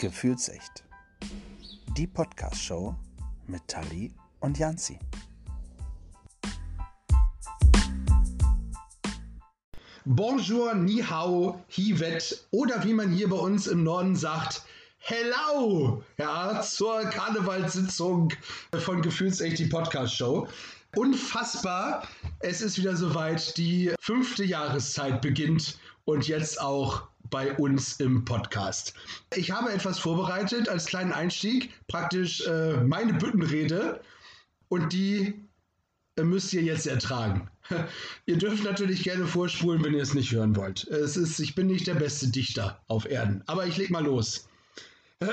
Gefühlsecht. Die Podcast-Show mit Tali und Janzi. Bonjour, ni hao, hivet oder wie man hier bei uns im Norden sagt, hello, ja, zur Karnevalssitzung von Gefühlsecht, die Podcast-Show. Unfassbar, es ist wieder soweit, die fünfte Jahreszeit beginnt und jetzt auch bei uns im Podcast. Ich habe etwas vorbereitet als kleinen Einstieg, praktisch äh, meine Büttenrede und die äh, müsst ihr jetzt ertragen. ihr dürft natürlich gerne vorspulen, wenn ihr es nicht hören wollt. Es ist, ich bin nicht der beste Dichter auf Erden, aber ich leg mal los.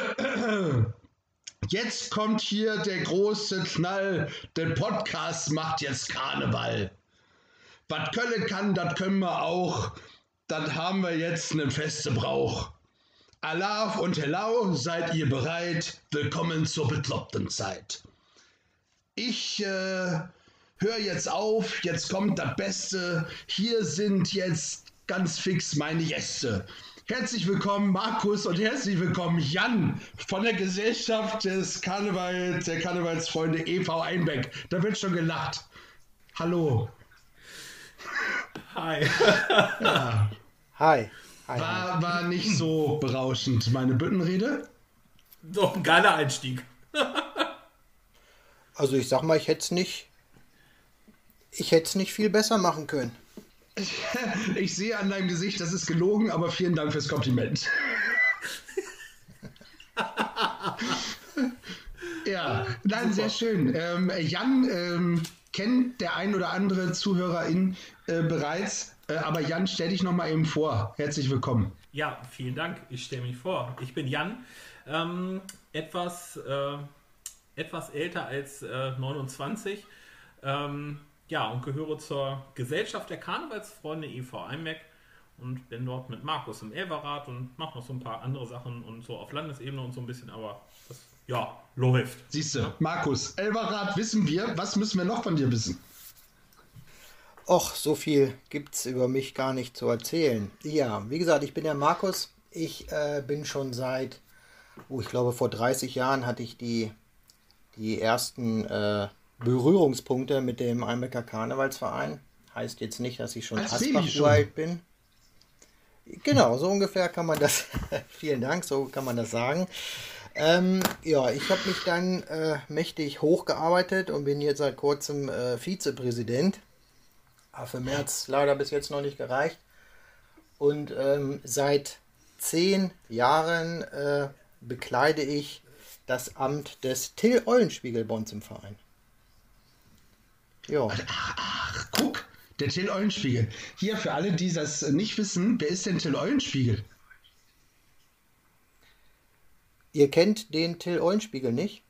Jetzt kommt hier der große Knall. Der Podcast macht jetzt Karneval. Was Kölle kann, das können wir auch dann haben wir jetzt einen festen Brauch. Alaf und Hello, seid ihr bereit? Willkommen zur bekloppten Zeit. Ich äh, höre jetzt auf, jetzt kommt das Beste. Hier sind jetzt ganz fix meine Gäste. Herzlich willkommen Markus und herzlich willkommen Jan von der Gesellschaft des Karneval, der Karnevalsfreunde e.V. Einbeck. Da wird schon gelacht. Hallo. Hi. ja. Hi. Hi, war, war nicht so berauschend, meine Büttenrede. Doch ein geiler Einstieg. also ich sag mal, ich hätte es nicht. Ich hätte es nicht viel besser machen können. Ich sehe an deinem Gesicht, das ist gelogen, aber vielen Dank fürs Kompliment. ja, nein, sehr schön. Ähm, Jan ähm, kennt der ein oder andere Zuhörerin äh, bereits. Äh, aber Jan, stell dich noch mal eben vor. Herzlich willkommen. Ja, vielen Dank. Ich stelle mich vor. Ich bin Jan, ähm, etwas, äh, etwas älter als äh, 29. Ähm, ja, und gehöre zur Gesellschaft der Karnevalsfreunde e.V. Einbeck und bin dort mit Markus im Elverrat und mache noch so ein paar andere Sachen und so auf Landesebene und so ein bisschen, aber ja, läuft. Siehst du, Markus, Elverrat wissen wir. Was müssen wir noch von dir wissen? Och, so viel gibt es über mich gar nicht zu erzählen. Ja, wie gesagt, ich bin der Markus. Ich äh, bin schon seit, oh, ich glaube, vor 30 Jahren hatte ich die, die ersten äh, Berührungspunkte mit dem Einbecker Karnevalsverein. Heißt jetzt nicht, dass ich schon alt bin. Genau, so ungefähr kann man das, vielen Dank, so kann man das sagen. Ähm, ja, ich habe mich dann äh, mächtig hochgearbeitet und bin jetzt seit kurzem äh, Vizepräsident aber für März leider bis jetzt noch nicht gereicht. Und ähm, seit zehn Jahren äh, bekleide ich das Amt des Till Eulenspiegel bei uns im Verein. Ja. Ach, ach, guck, der Till Eulenspiegel. Hier für alle, die das nicht wissen, wer ist denn Till Eulenspiegel? Ihr kennt den Till Eulenspiegel nicht?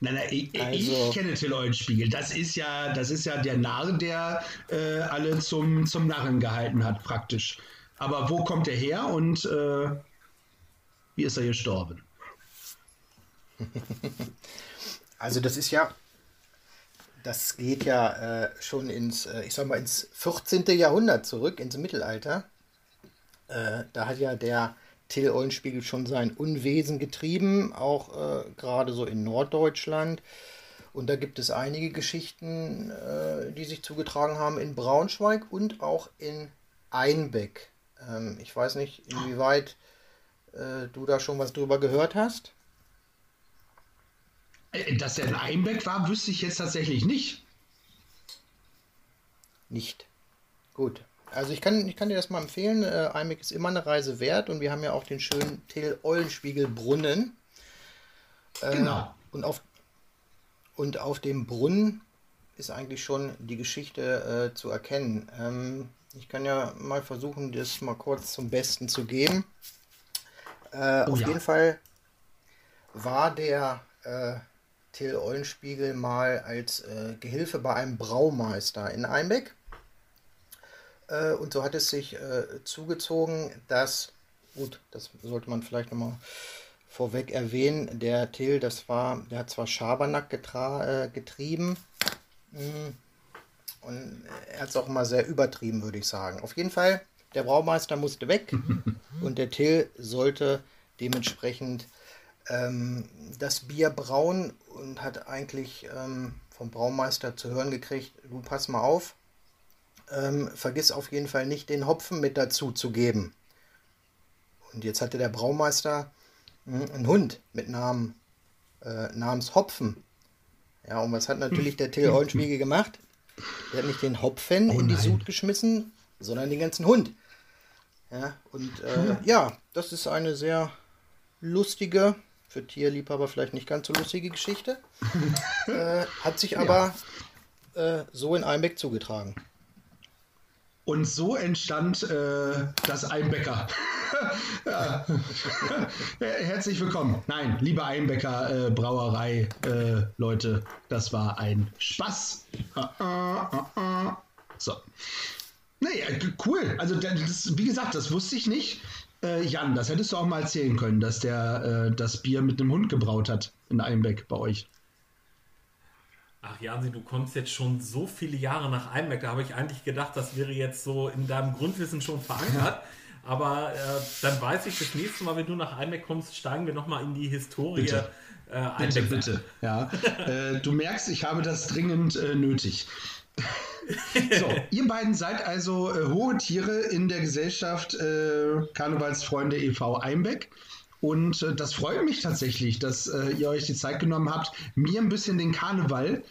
Nein, nein, ich, also, ich kenne Till Eulenspiegel. Das ist ja, das ist ja der Narr, der äh, alle zum, zum Narren gehalten hat, praktisch. Aber wo kommt er her und äh, wie ist er gestorben? Also das ist ja, das geht ja äh, schon ins, äh, ich sag mal, ins 14. Jahrhundert zurück, ins Mittelalter. Äh, da hat ja der Till Eulenspiegel schon sein Unwesen getrieben, auch äh, gerade so in Norddeutschland. Und da gibt es einige Geschichten, äh, die sich zugetragen haben in Braunschweig und auch in Einbeck. Ähm, ich weiß nicht, inwieweit äh, du da schon was drüber gehört hast. Äh, dass er in Einbeck war, wüsste ich jetzt tatsächlich nicht. Nicht. Gut. Also ich kann, ich kann dir das mal empfehlen. Äh, IMAC ist immer eine Reise wert und wir haben ja auch den schönen Till Eulenspiegel Brunnen. Äh, genau. Und auf, und auf dem Brunnen ist eigentlich schon die Geschichte äh, zu erkennen. Ähm, ich kann ja mal versuchen, das mal kurz zum Besten zu geben. Äh, oh, auf ja. jeden Fall war der äh, Till Eulenspiegel mal als äh, Gehilfe bei einem Braumeister in Einbeck. Äh, und so hat es sich äh, zugezogen, dass, gut, das sollte man vielleicht nochmal vorweg erwähnen, der Till, das war, der hat zwar Schabernack getra äh, getrieben, mh, mm, und er hat es auch immer sehr übertrieben, würde ich sagen. Auf jeden Fall, der Braumeister musste weg und der Till sollte dementsprechend ähm, das Bier brauen und hat eigentlich ähm, vom Braumeister zu hören gekriegt, du pass mal auf, ähm, vergiss auf jeden Fall nicht den Hopfen mit dazu zu geben. Und jetzt hatte der Braumeister hm, einen Hund mit Namen, äh, namens Hopfen. Ja, und was hat natürlich der Till Eulenspiegel gemacht? Der hat nicht den Hopfen oh in die Sud geschmissen, sondern den ganzen Hund. Ja, und äh, ja, das ist eine sehr lustige, für Tierliebhaber vielleicht nicht ganz so lustige Geschichte. äh, hat sich aber ja. äh, so in Einbeck zugetragen. Und so entstand äh, das Einbecker. ja. Herzlich willkommen. Nein, liebe Einbecker äh, Brauerei äh, Leute, das war ein Spaß. so. Naja, cool. Also das, wie gesagt, das wusste ich nicht. Äh, Jan, das hättest du auch mal erzählen können, dass der äh, das Bier mit einem Hund gebraut hat in Einbeck bei euch. Ach Jansi, du kommst jetzt schon so viele Jahre nach Einbeck. Da habe ich eigentlich gedacht, das wäre jetzt so in deinem Grundwissen schon verankert. Aber äh, dann weiß ich, das nächste Mal, wenn du nach Einbeck kommst, steigen wir nochmal in die Historie. Bitte. Äh, bitte, bitte. Ja. äh, du merkst, ich habe das dringend äh, nötig. so, ihr beiden seid also äh, hohe Tiere in der Gesellschaft äh, Karnevalsfreunde e.V. Einbeck. Und äh, das freut mich tatsächlich, dass äh, ihr euch die Zeit genommen habt, mir ein bisschen den Karneval,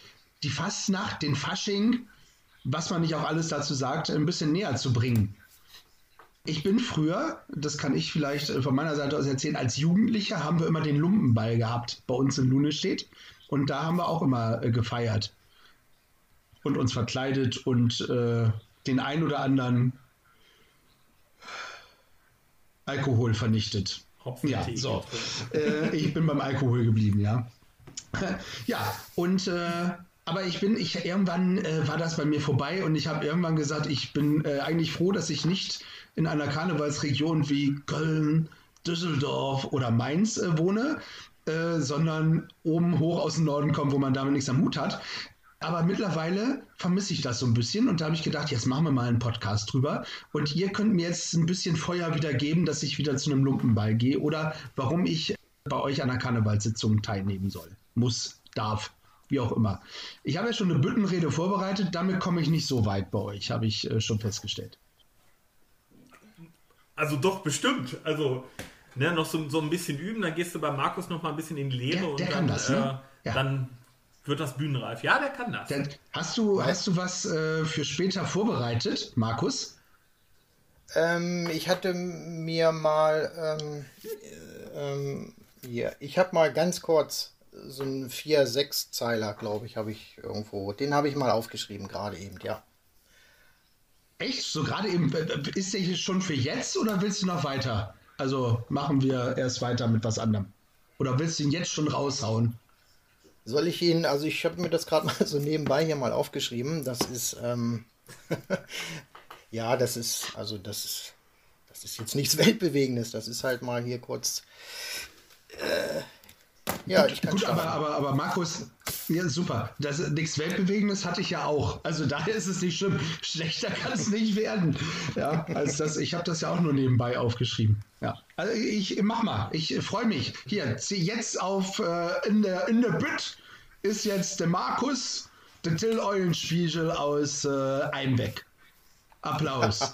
die Fastnacht, den Fasching, was man nicht auch alles dazu sagt, ein bisschen näher zu bringen. Ich bin früher, das kann ich vielleicht äh, von meiner Seite aus erzählen, als Jugendlicher haben wir immer den Lumpenball gehabt bei uns in Lunestedt. Und da haben wir auch immer äh, gefeiert und uns verkleidet und äh, den ein oder anderen Alkohol vernichtet. Hopfen ja, so. Äh, ich bin beim Alkohol geblieben, ja. ja, und äh, aber ich bin, ich irgendwann äh, war das bei mir vorbei und ich habe irgendwann gesagt, ich bin äh, eigentlich froh, dass ich nicht in einer Karnevalsregion wie Köln, Düsseldorf oder Mainz äh, wohne, äh, sondern oben hoch aus dem Norden komme, wo man damit nichts am Hut hat. Aber mittlerweile vermisse ich das so ein bisschen und da habe ich gedacht, jetzt machen wir mal einen Podcast drüber. Und ihr könnt mir jetzt ein bisschen Feuer wieder geben, dass ich wieder zu einem Lumpenball gehe oder warum ich bei euch an der Karnevalssitzung teilnehmen soll. Muss, darf, wie auch immer. Ich habe ja schon eine Büttenrede vorbereitet, damit komme ich nicht so weit bei euch, habe ich äh, schon festgestellt. Also doch, bestimmt. Also ne, noch so, so ein bisschen üben, dann gehst du bei Markus noch mal ein bisschen in die Lehre der, und der dann, das, ne? äh, ja. dann wird das bühnenreif. Ja, der kann das. Dann hast du, hast du was äh, für später vorbereitet, Markus? Ähm, ich hatte mir mal, ähm, ähm, hier, ich habe mal ganz kurz so einen 4-6-Zeiler, glaube ich, habe ich irgendwo. Den habe ich mal aufgeschrieben, gerade eben, ja. Echt? So gerade eben, ist der schon für jetzt oder willst du noch weiter? Also machen wir erst weiter mit was anderem. Oder willst du ihn jetzt schon raushauen? Soll ich Ihnen, also ich habe mir das gerade mal so nebenbei hier mal aufgeschrieben. Das ist, ähm, ja, das ist, also das ist, das ist jetzt nichts Weltbewegendes. Das ist halt mal hier kurz. Äh, ja, gut, ich kann gut, aber, aber, aber Markus, ja, super. Das nichts Weltbewegendes hatte ich ja auch. Also daher ist es nicht schlimm. Schlechter kann es nicht werden. Ja, als das, ich habe das ja auch nur nebenbei aufgeschrieben. Ja. Also ich mach mal. Ich freue mich. Hier, jetzt auf äh, in der in der Bütt ist jetzt der Markus, der Till Eulenspiegel aus äh, Einbeck. Applaus.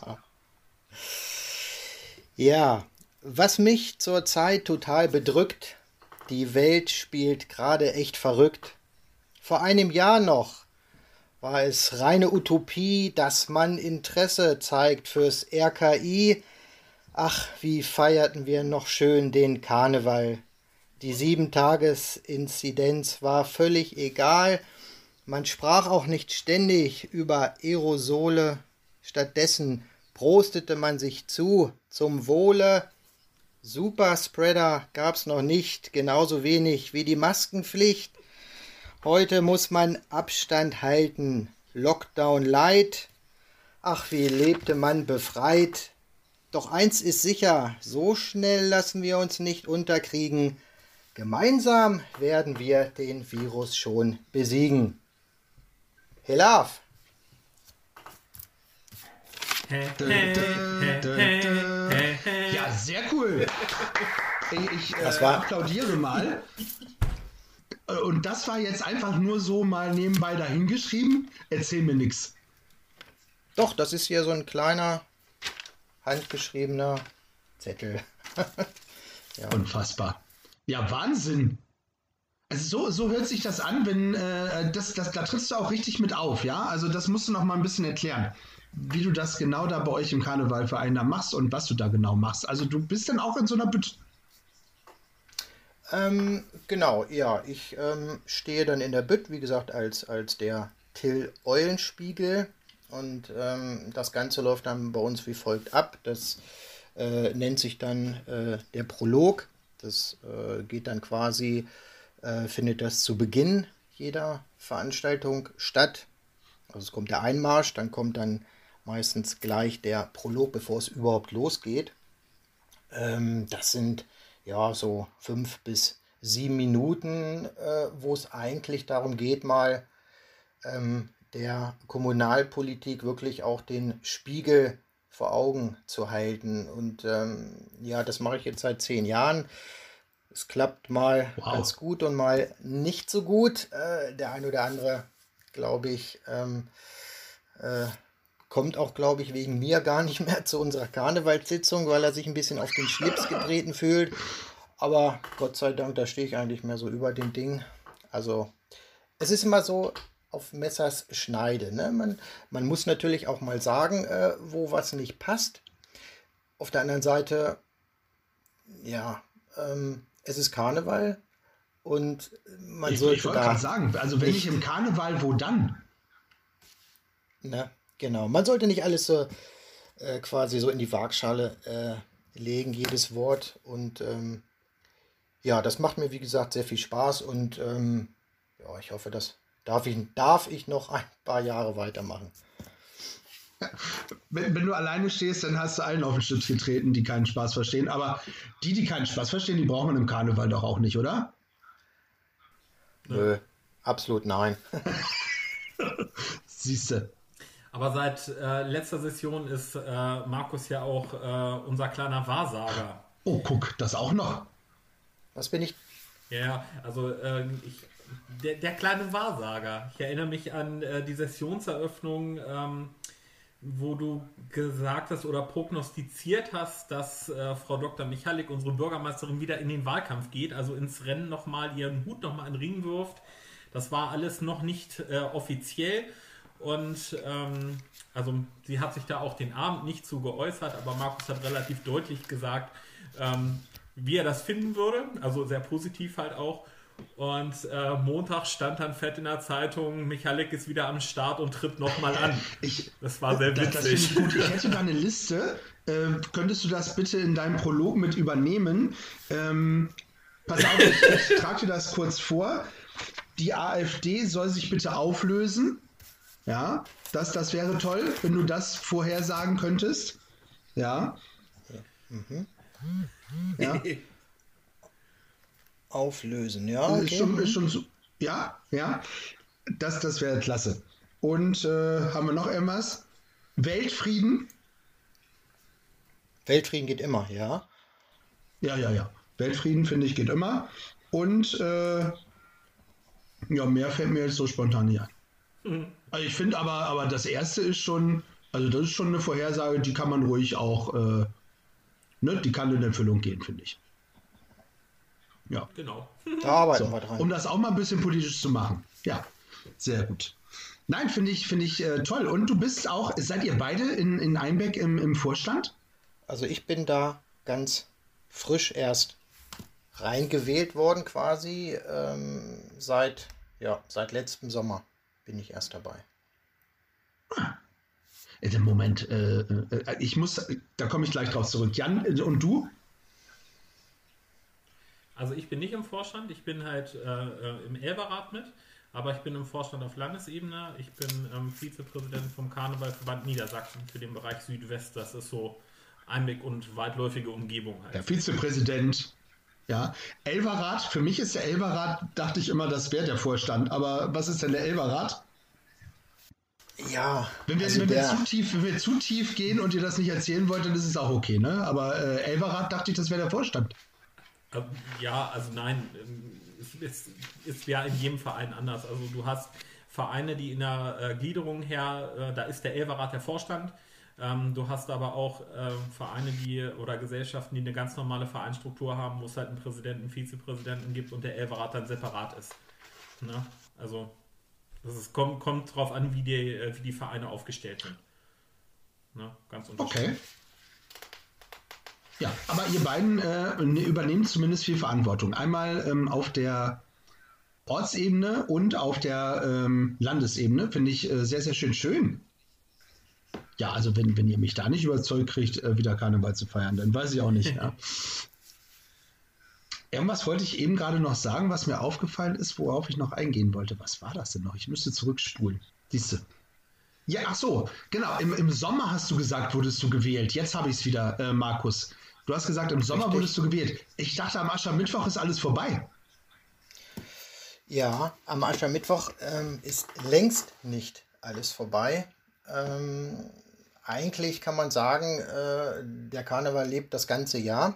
ja, was mich zurzeit total bedrückt, die Welt spielt gerade echt verrückt. Vor einem Jahr noch war es reine Utopie, dass man Interesse zeigt fürs RKI. Ach, wie feierten wir noch schön den Karneval. Die Sieben-Tages-Inzidenz war völlig egal. Man sprach auch nicht ständig über Aerosole. Stattdessen prostete man sich zu zum Wohle. Superspreader gab's noch nicht, genauso wenig wie die Maskenpflicht. Heute muss man Abstand halten. Lockdown light. Ach, wie lebte man befreit. Doch eins ist sicher, so schnell lassen wir uns nicht unterkriegen. Gemeinsam werden wir den Virus schon besiegen. Hey Love! Ja, sehr cool. ich, ich äh, Das war- applaudiere mal. Äh, Und das war jetzt einfach nur so mal nebenbei dahingeschrieben. Erzähl mir nix. Doch, das ist hier so ein kleiner, handgeschriebener Zettel. Unfassbar. Ja, Wahnsinn. Also so, so hört sich das an, wenn äh, das, das, da trittst du auch richtig mit auf, ja? Also das musst du noch mal ein bisschen erklären, wie du das genau da bei euch im Karnevalverein da machst und was du da genau machst. Also du bist dann auch in so einer Bütt. Ähm, genau, ja, ich ähm, stehe dann in der Bütt, wie gesagt, als, als der Till Eulenspiegel. Und ähm, das Ganze läuft dann bei uns wie folgt ab. Das äh, nennt sich dann äh, der Prolog. Das äh, geht dann quasi, äh, findet das zu Beginn jeder Veranstaltung statt. Also es kommt der Einmarsch, dann kommt dann meistens gleich der Prolog, bevor es überhaupt losgeht. Ähm, das sind ja so fünf bis sieben Minuten, äh, wo es eigentlich darum geht, mal ähm, der Kommunalpolitik wirklich auch den Spiegel vor Augen zu halten. Und ähm, ja, das mache ich jetzt seit zehn Jahren. Es klappt mal Wow. ganz gut und mal nicht so gut. Äh, der ein oder andere, glaube ich, ähm, äh, kommt auch, glaube ich, wegen mir gar nicht mehr zu unserer Karnevalssitzung, weil er sich ein bisschen auf den Schlips getreten fühlt. Aber Gott sei Dank, da stehe ich eigentlich mehr so über dem Ding. Also, es ist immer so auf Messers Schneide. Ne? Man, man muss natürlich auch mal sagen, äh, wo was nicht passt. Auf der anderen Seite, ja, ähm, es ist Karneval und man Ich, sollte ich wollte gerade sagen, also wenn nicht im Karneval, wo dann? Ne, genau. Man sollte nicht alles so äh, quasi so in die Waagschale äh, legen, jedes Wort. Und ähm, ja, das macht mir, wie gesagt, sehr viel Spaß und ähm, ja, ich hoffe, das darf ich, darf ich noch ein paar Jahre weitermachen. Wenn, wenn du alleine stehst, dann hast du allen auf den Schlips getreten, die keinen Spaß verstehen. Aber die, die keinen Spaß verstehen, die braucht man im Karneval doch auch nicht, oder? Nö, absolut nein. Siehste. Aber seit äh, letzter Session ist äh, Markus ja auch äh, unser kleiner Wahrsager. Oh, guck, das auch noch. Was bin ich? Ja, also äh, ich, der, der kleine Wahrsager. Ich erinnere mich an äh, die Sessionseröffnung, ähm, wo du gesagt hast oder prognostiziert hast, dass äh, Frau Dr. Michalik, unsere Bürgermeisterin, wieder in den Wahlkampf geht, also ins Rennen nochmal ihren Hut nochmal in den Ring wirft. Das war alles noch nicht äh, offiziell. Und ähm, also sie hat sich da auch den Abend nicht zu geäußert, aber Markus hat relativ deutlich gesagt, ähm, wie er das finden würde. Also sehr positiv halt auch. Und äh, Montag stand dann fett in der Zeitung, Michalik ist wieder am Start und tritt nochmal an. Ich, Das war sehr das, das witzig. ich gut. Ich hätte da eine Liste. Ähm, könntest du das bitte in deinem Prolog mit übernehmen? Ähm, pass auf, ich, ich trage dir das kurz vor. Die AfD soll sich bitte auflösen. Ja, das, das wäre toll, wenn du das vorhersagen könntest. Ja. Ja. Auflösen, ja. Ist Okay. schon, ist schon so. Ja, ja. Das, das wäre klasse. Und äh, haben wir noch irgendwas? Weltfrieden? Weltfrieden geht immer, ja. Ja, ja, ja. Weltfrieden, finde ich, geht immer. Und äh, ja, mehr fällt mir jetzt so spontan nicht ein. Also ich finde aber, aber das erste ist schon, also das ist schon eine Vorhersage, die kann man ruhig auch, äh, ne, die kann in Erfüllung gehen, finde ich. Ja. Genau. Da arbeiten So, wir dran. um das auch mal ein bisschen politisch zu machen. Ja, sehr gut. Nein, finde ich, finde ich äh, toll. Und du bist auch, seid ihr beide in, in Einbeck im, im Vorstand? Also ich bin da ganz frisch erst reingewählt worden quasi. Ähm, seit, ja, seit letztem Sommer bin ich erst dabei. Moment, äh, äh, ich muss, da komme ich gleich drauf zurück. Jan, äh, und du? Also ich bin nicht im Vorstand, ich bin halt äh, äh, im Elberrat mit, aber ich bin im Vorstand auf Landesebene. Ich bin ähm, Vizepräsident vom Karnevalverband Niedersachsen für den Bereich Südwest. Das ist so Einblick und weitläufige Umgebung halt. Der Vizepräsident. Ja, Elberrat, für mich ist der Elberrat, dachte ich immer, das wäre der Vorstand. Aber was ist denn der Elberrat? Ja, Wenn wir, also wenn, wir der, zu tief, wenn wir zu tief gehen und ihr das nicht erzählen wollt, dann ist es auch okay, ne? Aber äh, Elberrat dachte ich, das wäre der Vorstand. Ähm, ja, also nein, es, ist ja in jedem Verein anders. Also du hast Vereine, die in der äh, Gliederung her, äh, da ist der Elferrat der Vorstand. Ähm, du hast aber auch äh, Vereine, die oder Gesellschaften, die eine ganz normale Vereinsstruktur haben, wo es halt einen Präsidenten, einen Vizepräsidenten gibt und der Elferrat dann separat ist. Ne? Also das ist, kommt, kommt drauf an, wie die, äh, wie die Vereine aufgestellt sind. Ne? Ganz unterschiedlich. Okay. Ja, aber ihr beiden äh, ne, übernehmt zumindest viel Verantwortung. Einmal ähm, auf der Ortsebene und auf der ähm, Landesebene. Finde ich äh, sehr, sehr schön. Schön. Ja, also wenn, wenn ihr mich da nicht überzeugt kriegt, äh, wieder Karneval zu feiern, dann weiß ich auch nicht. ja. Irgendwas wollte ich eben gerade noch sagen, was mir aufgefallen ist, worauf ich noch eingehen wollte. Was war das denn noch? Ich müsste zurückspulen. Siehst du. Ja, ach so, genau. Im, Im Sommer hast du gesagt, wurdest du gewählt. Jetzt habe ich es wieder, äh, Markus. Du hast gesagt, im Sommer Richtig. wurdest du gewählt. Ich dachte, am Aschermittwoch ist alles vorbei. Ja, am Aschermittwoch ähm, ist längst nicht alles vorbei. Ähm, eigentlich kann man sagen, äh, der Karneval lebt das ganze Jahr.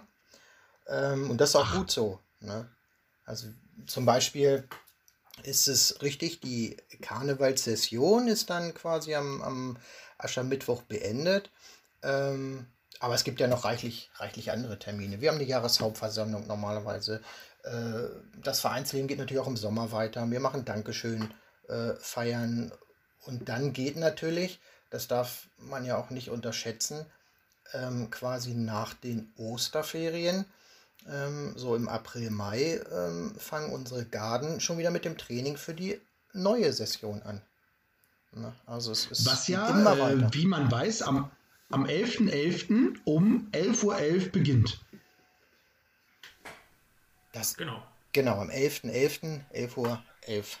Ähm, und das ist auch gut so. Ne? Also zum Beispiel ist es richtig, die Karnevalssession ist dann quasi am, am Aschermittwoch beendet. Ähm, aber es gibt ja noch reichlich, reichlich andere Termine. Wir haben die Jahreshauptversammlung normalerweise. Äh, das Vereinsleben geht natürlich auch im Sommer weiter. Wir machen Dankeschön, äh, feiern. Und dann geht natürlich, das darf man ja auch nicht unterschätzen, ähm, quasi nach den Osterferien ähm, so im April, Mai ähm, fangen unsere Garden schon wieder mit dem Training für die neue Session an. Ne? Also es ist Was ja, immer äh, wie man weiß, am, am 11.11. .11. um 11.11 Uhr .11 beginnt. Das, genau. Genau, am 11.11. .11. 11 Uhr 11.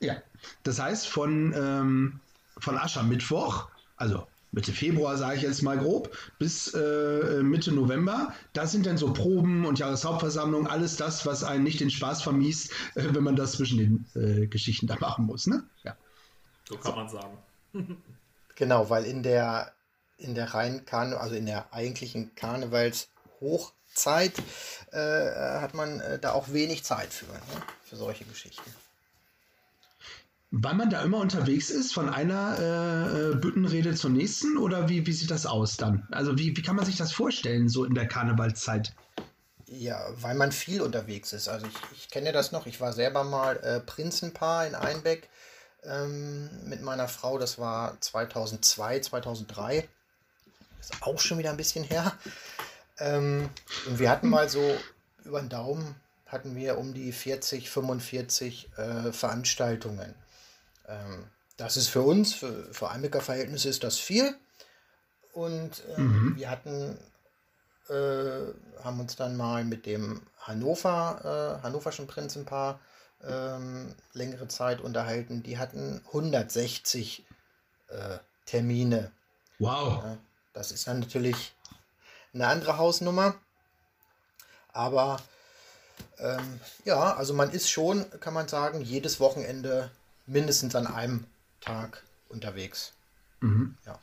Ja, das heißt von, ähm, von Aschermittwoch, also Mitte Februar, sage ich jetzt mal grob, bis äh, Mitte November. Da sind dann so Proben und Jahreshauptversammlung, alles das, was einen nicht den Spaß vermiest, äh, wenn man das zwischen den äh, Geschichten da machen muss. Ne? Ja. So kann so. man sagen. genau, weil in der in der reinen Karne also in der eigentlichen Karnevalshochzeit äh, hat man äh, da auch wenig Zeit für, ne? für solche Geschichten. Weil man da immer unterwegs ist, von einer äh, äh, Büttenrede zur nächsten oder wie, wie sieht das aus dann? Also wie, wie kann man sich das vorstellen, so in der Karnevalszeit? Ja, weil man viel unterwegs ist. Also ich, ich kenne das noch, ich war selber mal äh, Prinzenpaar in Einbeck ähm, mit meiner Frau, das war 2002, 2003. Das ist auch schon wieder ein bisschen her. Ähm, und wir hatten mal so über den Daumen, hatten wir um die 40, 45 äh, Veranstaltungen. Ähm, das ist für uns, für, für Einbecker-Verhältnisse ist das viel. Und ähm, mhm. wir hatten, äh, haben uns dann mal mit dem Hannover, äh, hannoverschen Prinzenpaar ähm, längere Zeit unterhalten. Die hatten 160 äh, Termine. Wow. Ja, das ist dann natürlich eine andere Hausnummer. Aber ähm, ja, also man ist schon, kann man sagen, jedes Wochenende mindestens an einem Tag unterwegs. Mhm. Ja.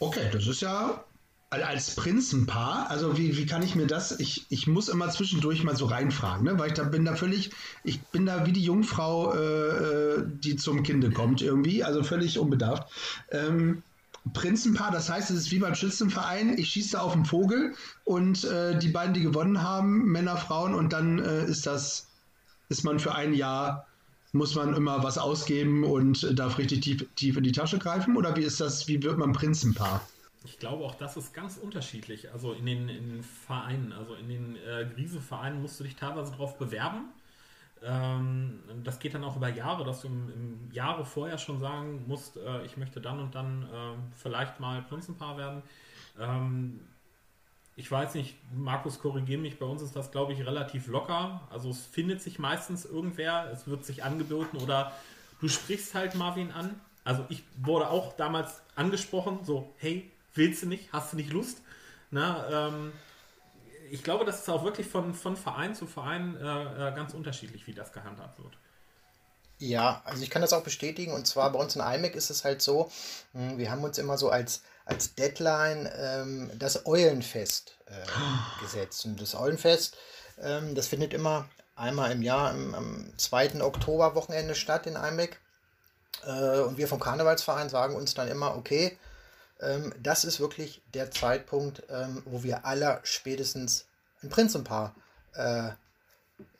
Okay, das ist ja als Prinzenpaar, also wie, wie kann ich mir das, ich, ich muss immer zwischendurch mal so reinfragen, ne? weil ich da bin da völlig, ich bin da wie die Jungfrau, äh, äh die zum Kinde kommt irgendwie, also völlig unbedarft. Ähm, Prinzenpaar, das heißt, es ist wie beim Schützenverein, ich schieße auf den Vogel und äh, die beiden, die gewonnen haben, Männer, Frauen und dann äh, ist das, ist man für ein Jahr muss man immer was ausgeben und darf richtig tief, tief in die Tasche greifen? Oder wie ist das, wie wird man Prinzenpaar? Ich glaube auch, das ist ganz unterschiedlich. Also in den, in den Vereinen, also in den äh, Griese-Vereinen musst du dich teilweise darauf bewerben. Ähm, das geht dann auch über Jahre, dass du im, im Jahre vorher schon sagen musst, äh, ich möchte dann und dann äh, vielleicht mal Prinzenpaar werden. Ähm, ich weiß nicht, Markus, korrigiere mich, bei uns ist das, glaube ich, relativ locker. Also es findet sich meistens irgendwer, es wird sich angeboten oder du sprichst halt Marvin an. Also ich wurde auch damals angesprochen, so, hey, willst du nicht, hast du nicht Lust? Na, ähm, ich glaube, das ist auch wirklich von, von Verein zu Verein äh, äh ganz unterschiedlich, wie das gehandhabt wird. Ja, also ich kann das auch bestätigen. Und zwar bei uns in IMEC ist es halt so, hm, wir haben uns immer so als als Deadline ähm, das Eulenfest äh, gesetzt. Und das Eulenfest, ähm, das findet immer einmal im Jahr im, am 2. Oktoberwochenende statt in Einbeck. Äh, und wir vom Karnevalsverein sagen uns dann immer, okay, ähm, das ist wirklich der Zeitpunkt, ähm, wo wir aller spätestens ein Prinzenpaar äh,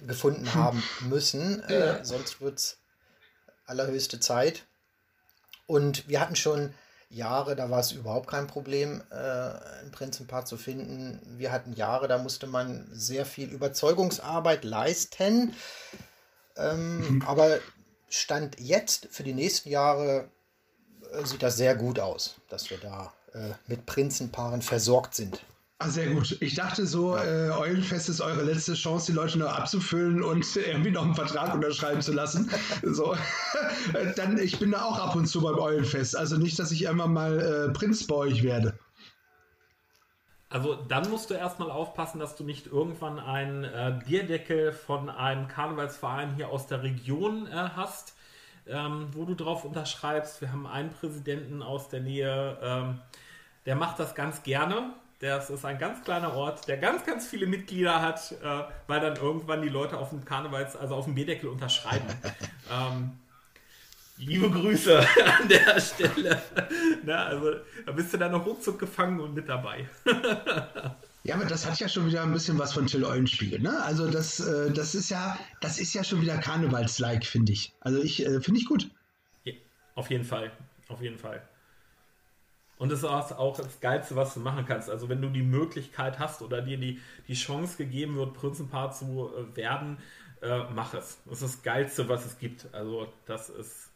gefunden haben müssen. Äh, sonst wird es allerhöchste Zeit. Und wir hatten schon Jahre, da war es überhaupt kein Problem, äh, ein Prinzenpaar zu finden. Wir hatten Jahre, da musste man sehr viel Überzeugungsarbeit leisten. Ähm, mhm. Aber Stand jetzt für die nächsten Jahre äh, sieht das sehr gut aus, dass wir da äh, mit Prinzenpaaren versorgt sind. Ah, sehr gut. Ich dachte so, äh, Eulenfest ist eure letzte Chance, die Leute noch abzufüllen und irgendwie noch einen Vertrag unterschreiben zu lassen. so. Dann, ich bin da auch ab und zu beim Eulenfest. Also nicht, dass ich irgendwann mal äh, Prinz bei euch werde. Also dann musst du erstmal aufpassen, dass du nicht irgendwann einen äh, Bierdeckel von einem Karnevalsverein hier aus der Region äh, hast, ähm, wo du drauf unterschreibst. Wir haben einen Präsidenten aus der Nähe, ähm, der macht das ganz gerne. Das ist ein ganz kleiner Ort, der ganz, ganz viele Mitglieder hat, äh, weil dann irgendwann die Leute auf dem Karnevals, also auf dem Bierdeckel unterschreiben. ähm, Liebe Grüße an der Stelle. Na, also, da bist du dann noch ruckzuck gefangen und mit dabei. Ja, aber das hat ja schon wieder ein bisschen was von Till Eulenspiegel, ne? Also das, äh, das ist ja, das ist ja schon wieder Karnevals-like, finde ich. Also ich äh, finde ich gut. Ja, auf jeden Fall, auf jeden Fall. Und das ist auch das Geilste, was du machen kannst. Also wenn du die Möglichkeit hast oder dir die, die Chance gegeben wird, Prinzenpaar zu äh, werden, äh, mach es. Das ist das Geilste, was es gibt. Also das ist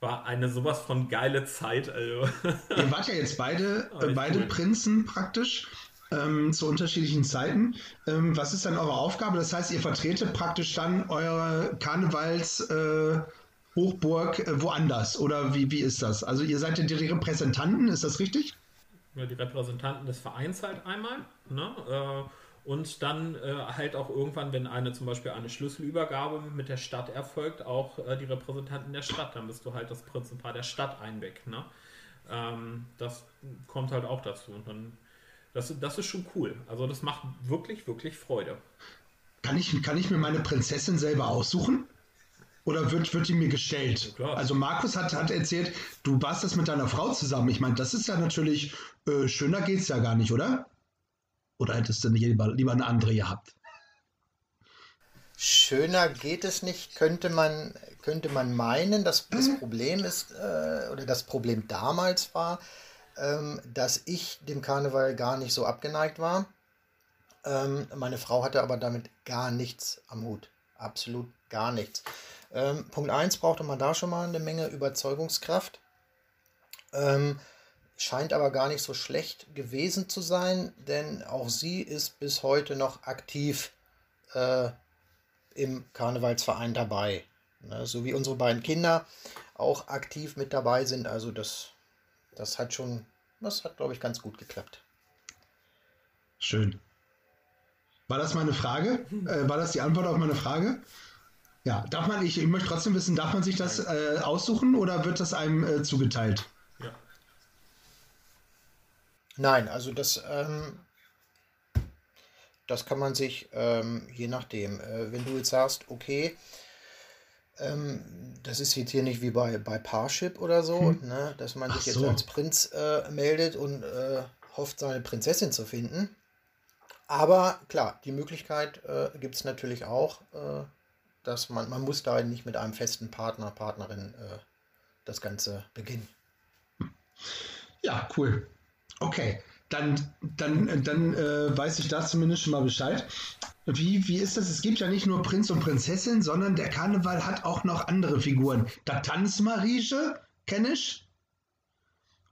war eine sowas von geile Zeit. Also. Ihr wart ja jetzt beide, äh, beide cool. Prinzen praktisch. Ähm, zu unterschiedlichen Zeiten. Ähm, was ist dann eure Aufgabe? Das heißt, ihr vertretet praktisch dann eure Karnevals äh, Hochburg äh, woanders oder wie, wie ist das? Also ihr seid ja die Repräsentanten, ist das richtig? Ja, die Repräsentanten des Vereins halt einmal. Ne? Äh, und dann äh, halt auch irgendwann, wenn eine zum Beispiel eine Schlüsselübergabe mit der Stadt erfolgt, auch die Repräsentanten der Stadt. Dann bist du halt das Prinzipal der Stadt einweg. Ne? Ähm, das kommt halt auch dazu. Und dann, das, das ist schon cool. Also das macht wirklich, wirklich Freude. Kann ich, kann ich mir meine Prinzessin selber aussuchen? Oder wird, wird die mir gestellt? Ja, also Markus hat, hat erzählt, du warst das mit deiner Frau zusammen. Ich meine, das ist ja natürlich, äh, schöner geht's ja gar nicht, oder? Oder hättest du nicht lieber, lieber eine andere gehabt? Schöner geht es nicht, könnte man, könnte man meinen. Das, das mhm. Problem ist, äh, oder das Problem damals war, ähm, dass ich dem Karneval gar nicht so abgeneigt war. Ähm, meine Frau hatte aber damit gar nichts am Hut. Absolut gar nichts. Ähm, Punkt 1 brauchte man da schon mal eine Menge Überzeugungskraft. Ähm, scheint aber gar nicht so schlecht gewesen zu sein, denn auch sie ist bis heute noch aktiv äh, im Karnevalsverein dabei. Ne? So wie unsere beiden Kinder auch aktiv mit dabei sind. Also das, das hat schon, das hat, glaube ich, ganz gut geklappt. Schön. War das meine Frage? Äh, war das die Antwort auf meine Frage? Ja, darf man, ich, ich möchte trotzdem wissen, darf man sich das äh, aussuchen oder wird das einem äh, zugeteilt? Nein, also das, ähm, das kann man sich, ähm, je nachdem, äh, wenn du jetzt sagst, okay, ähm, das ist jetzt hier nicht wie bei, bei Parship oder so, hm. ne, dass man sich so. jetzt als Prinz äh, meldet und äh, hofft, seine Prinzessin zu finden. Aber klar, die Möglichkeit äh, gibt es natürlich auch, äh, dass man, man muss da nicht mit einem festen Partner, Partnerin äh, das Ganze beginnen. Ja, cool. Okay, dann, dann, dann äh, weiß ich da zumindest schon mal Bescheid. Wie, wie ist das? Es gibt ja nicht nur Prinz und Prinzessin, sondern der Karneval hat auch noch andere Figuren. Da Tanzmarieche, kenne ich.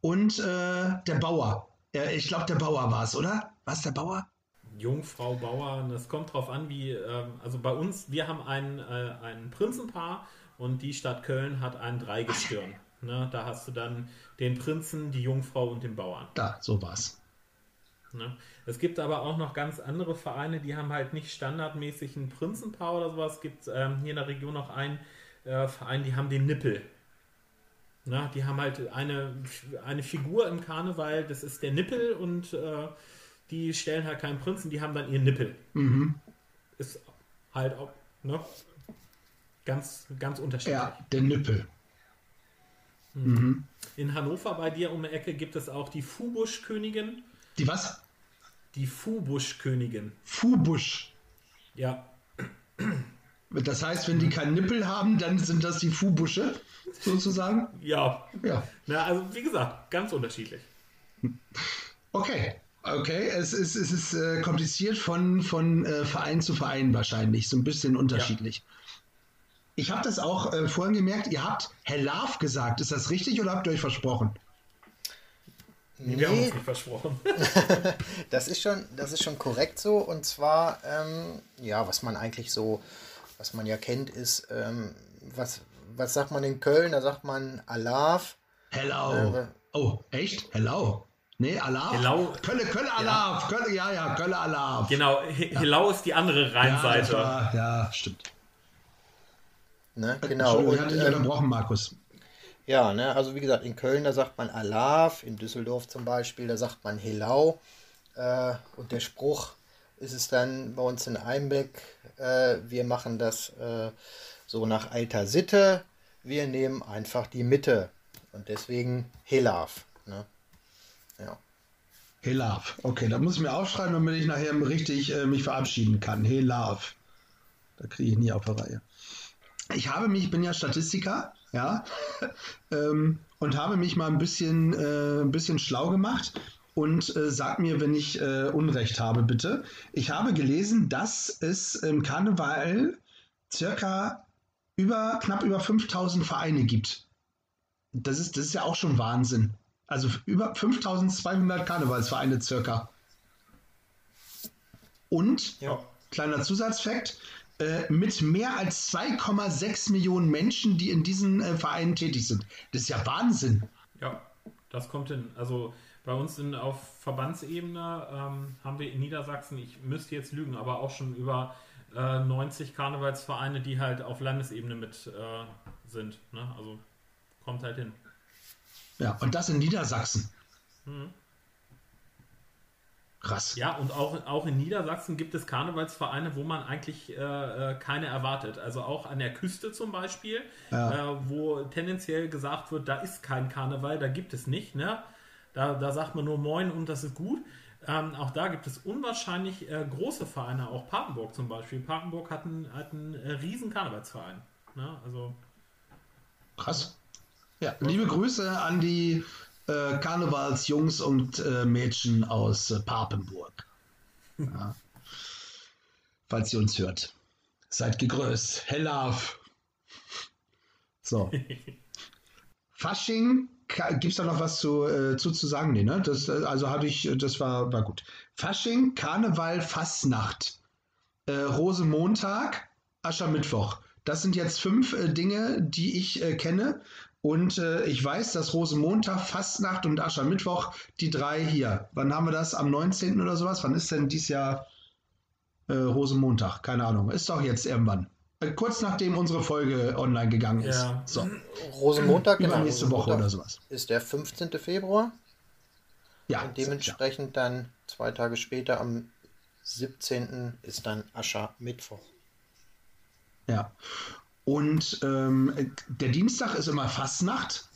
Und äh, der Bauer. Ich glaube, der Bauer war es, oder? Was der Bauer? Jungfrau Bauer, das kommt drauf an, wie, ähm, also bei uns, wir haben ein, äh, ein Prinzenpaar und die Stadt Köln hat ein Dreigestirn. Ne? Da hast du dann den Prinzen, die Jungfrau und den Bauern. Da, so war's. Ne? Es gibt aber auch noch ganz andere Vereine, die haben halt nicht standardmäßig ein Prinzenpaar oder sowas. Es gibt ähm, hier in der Region noch einen äh, Verein, die haben den Nippel. Na, die haben halt eine, eine Figur im Karneval, das ist der Nippel und äh, die stellen halt keinen Prinzen, die haben dann ihren Nippel. Mhm. Ist halt auch ne? ganz, ganz unterschiedlich. Ja, der Nippel. In Hannover bei dir um die Ecke gibt es auch die Fubusch-Königin. Die was? Die Fubusch-Königin. Fubusch. Ja, Das heißt, wenn die keinen Nippel haben, dann sind das die Fubusche, sozusagen. ja. Ja. Na, also wie gesagt, ganz unterschiedlich. Okay. Okay, es ist, es ist äh, kompliziert von, von äh, Verein zu Verein wahrscheinlich, so ein bisschen unterschiedlich. Ich habe das auch äh, vorhin gemerkt, ihr habt Herr Love gesagt, ist das richtig oder habt ihr euch versprochen? Wir haben Nee, uns nicht versprochen. das ist schon, das ist schon korrekt so. Und zwar, ähm, ja, was man eigentlich so, was man ja kennt, ist, ähm, was, was sagt man in Köln? Da sagt man Alav. Hello. Äh, oh, echt? Hello. Nee, Alaf? Hello. Kölle, Kölle Alaf. Kölle, ja, ja, Kölle Alaf. Genau, H- Hillau ist die andere Ja, Rheinseite. war, ja, stimmt. Ne? Genau. Entschuldigung, Und, ich ähm, unterbrochen, Markus. Ja, ne, also wie gesagt, in Köln, da sagt man Alav, in Düsseldorf zum Beispiel, da sagt man Helau. Äh, und der Spruch ist es dann bei uns in Einbeck, äh, wir machen das äh, so nach alter Sitte, wir nehmen einfach die Mitte. Und deswegen Helav. Ne? Ja. Helav. Okay, da muss ich mir aufschreiben, damit ich nachher richtig äh, mich verabschieden kann. Helav. Da kriege ich nie auf der Reihe. Ich habe mich, ich bin ja Statistiker, ja, ähm, und habe mich mal ein bisschen, äh, ein bisschen schlau gemacht und äh, sag mir, wenn ich äh, Unrecht habe, bitte. Ich habe gelesen, dass es im Karneval circa über, knapp über 5000 Vereine gibt. Das ist, das ist ja auch schon Wahnsinn. Also über 5200 Karnevalsvereine circa. Und, Ja. kleiner Zusatzfakt, äh, mit mehr als 2,6 Millionen Menschen, die in diesen äh, Vereinen tätig sind. Das ist ja Wahnsinn. Ja, das kommt hin. Also bei uns in, auf Verbandsebene ähm, haben wir in Niedersachsen, ich müsste jetzt lügen, aber auch schon über äh, 90 Karnevalsvereine, die halt auf Landesebene mit äh, sind. Ne? Also kommt halt hin. Ja, und das in Niedersachsen. Krass. Ja, und auch, auch in Niedersachsen gibt es Karnevalsvereine, wo man eigentlich äh, äh, keine erwartet. Also auch an der Küste zum Beispiel, Ja. äh, wo tendenziell gesagt wird, da ist kein Karneval, da gibt es nicht. Ne? Da, da sagt man nur Moin und das ist gut. Ähm, auch da gibt es unwahrscheinlich äh, große Vereine, auch Papenburg zum Beispiel. Papenburg hat einen, hat einen äh, riesen Karnevalsverein. Ne? Also Krass. Ja, liebe Grüße an die äh, Karnevalsjungs und äh, Mädchen aus äh, Papenburg. Ja. Falls ihr uns hört. Seid gegrüßt. Hellav. So. Fasching, gibt es da noch was zu, äh, zu, zu sagen? Nee, ne? Das, äh, also habe ich, das war, war gut. Fasching, Karneval, Fastnacht, äh, Rosenmontag, Aschermittwoch. Das sind jetzt fünf äh, Dinge, die ich äh, kenne. Und äh, ich weiß, dass Rosenmontag, Fastnacht und Aschermittwoch, die drei hier. Wann haben wir das? Am 19. oder sowas? Wann ist denn dieses Jahr äh, Rosenmontag? Keine Ahnung. Ist doch jetzt irgendwann. Äh, kurz nachdem unsere Folge online gegangen ist. Ja. So, Rosenmontag, genau. übernächste Woche oder sowas. Ist der 15. Februar Ja, und dementsprechend dann zwei Tage später am 17. ist dann Aschermittwoch. Ja. Und ähm, der Dienstag ist immer Fastnacht.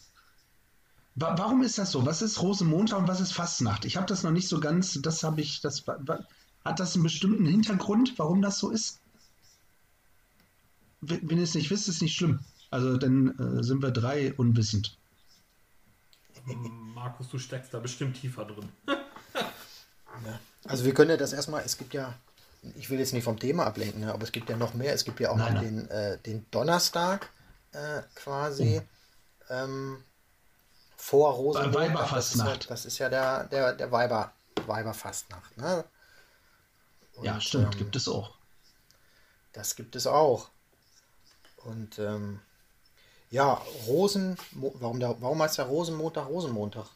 Wa warum ist das so? Was ist Rosenmontag und was ist Fastnacht? Ich habe das noch nicht so ganz, das habe ich, das hat das einen bestimmten Hintergrund, warum das so ist? Wenn wenn ihr es nicht wisst, ist nicht schlimm. Also dann äh, sind wir drei unwissend. Markus, du steckst da bestimmt tiefer drin. Ja. Also wir können ja das erstmal, es gibt ja, ich will jetzt nicht vom Thema ablenken, ne, aber es gibt ja noch mehr. Es gibt ja auch Nein, noch nein. den, äh, den Donnerstag äh, quasi ähm, vor Rosenmontag. Ja, Weiberfastnacht. das ist ja der, der, der Weiber, Weiberfastnacht. Ne? ja, Und, stimmt, ähm, gibt es auch. Das gibt es auch. Und ähm, ja, Rosen, warum, der, warum heißt der Rosenmontag Rosenmontag?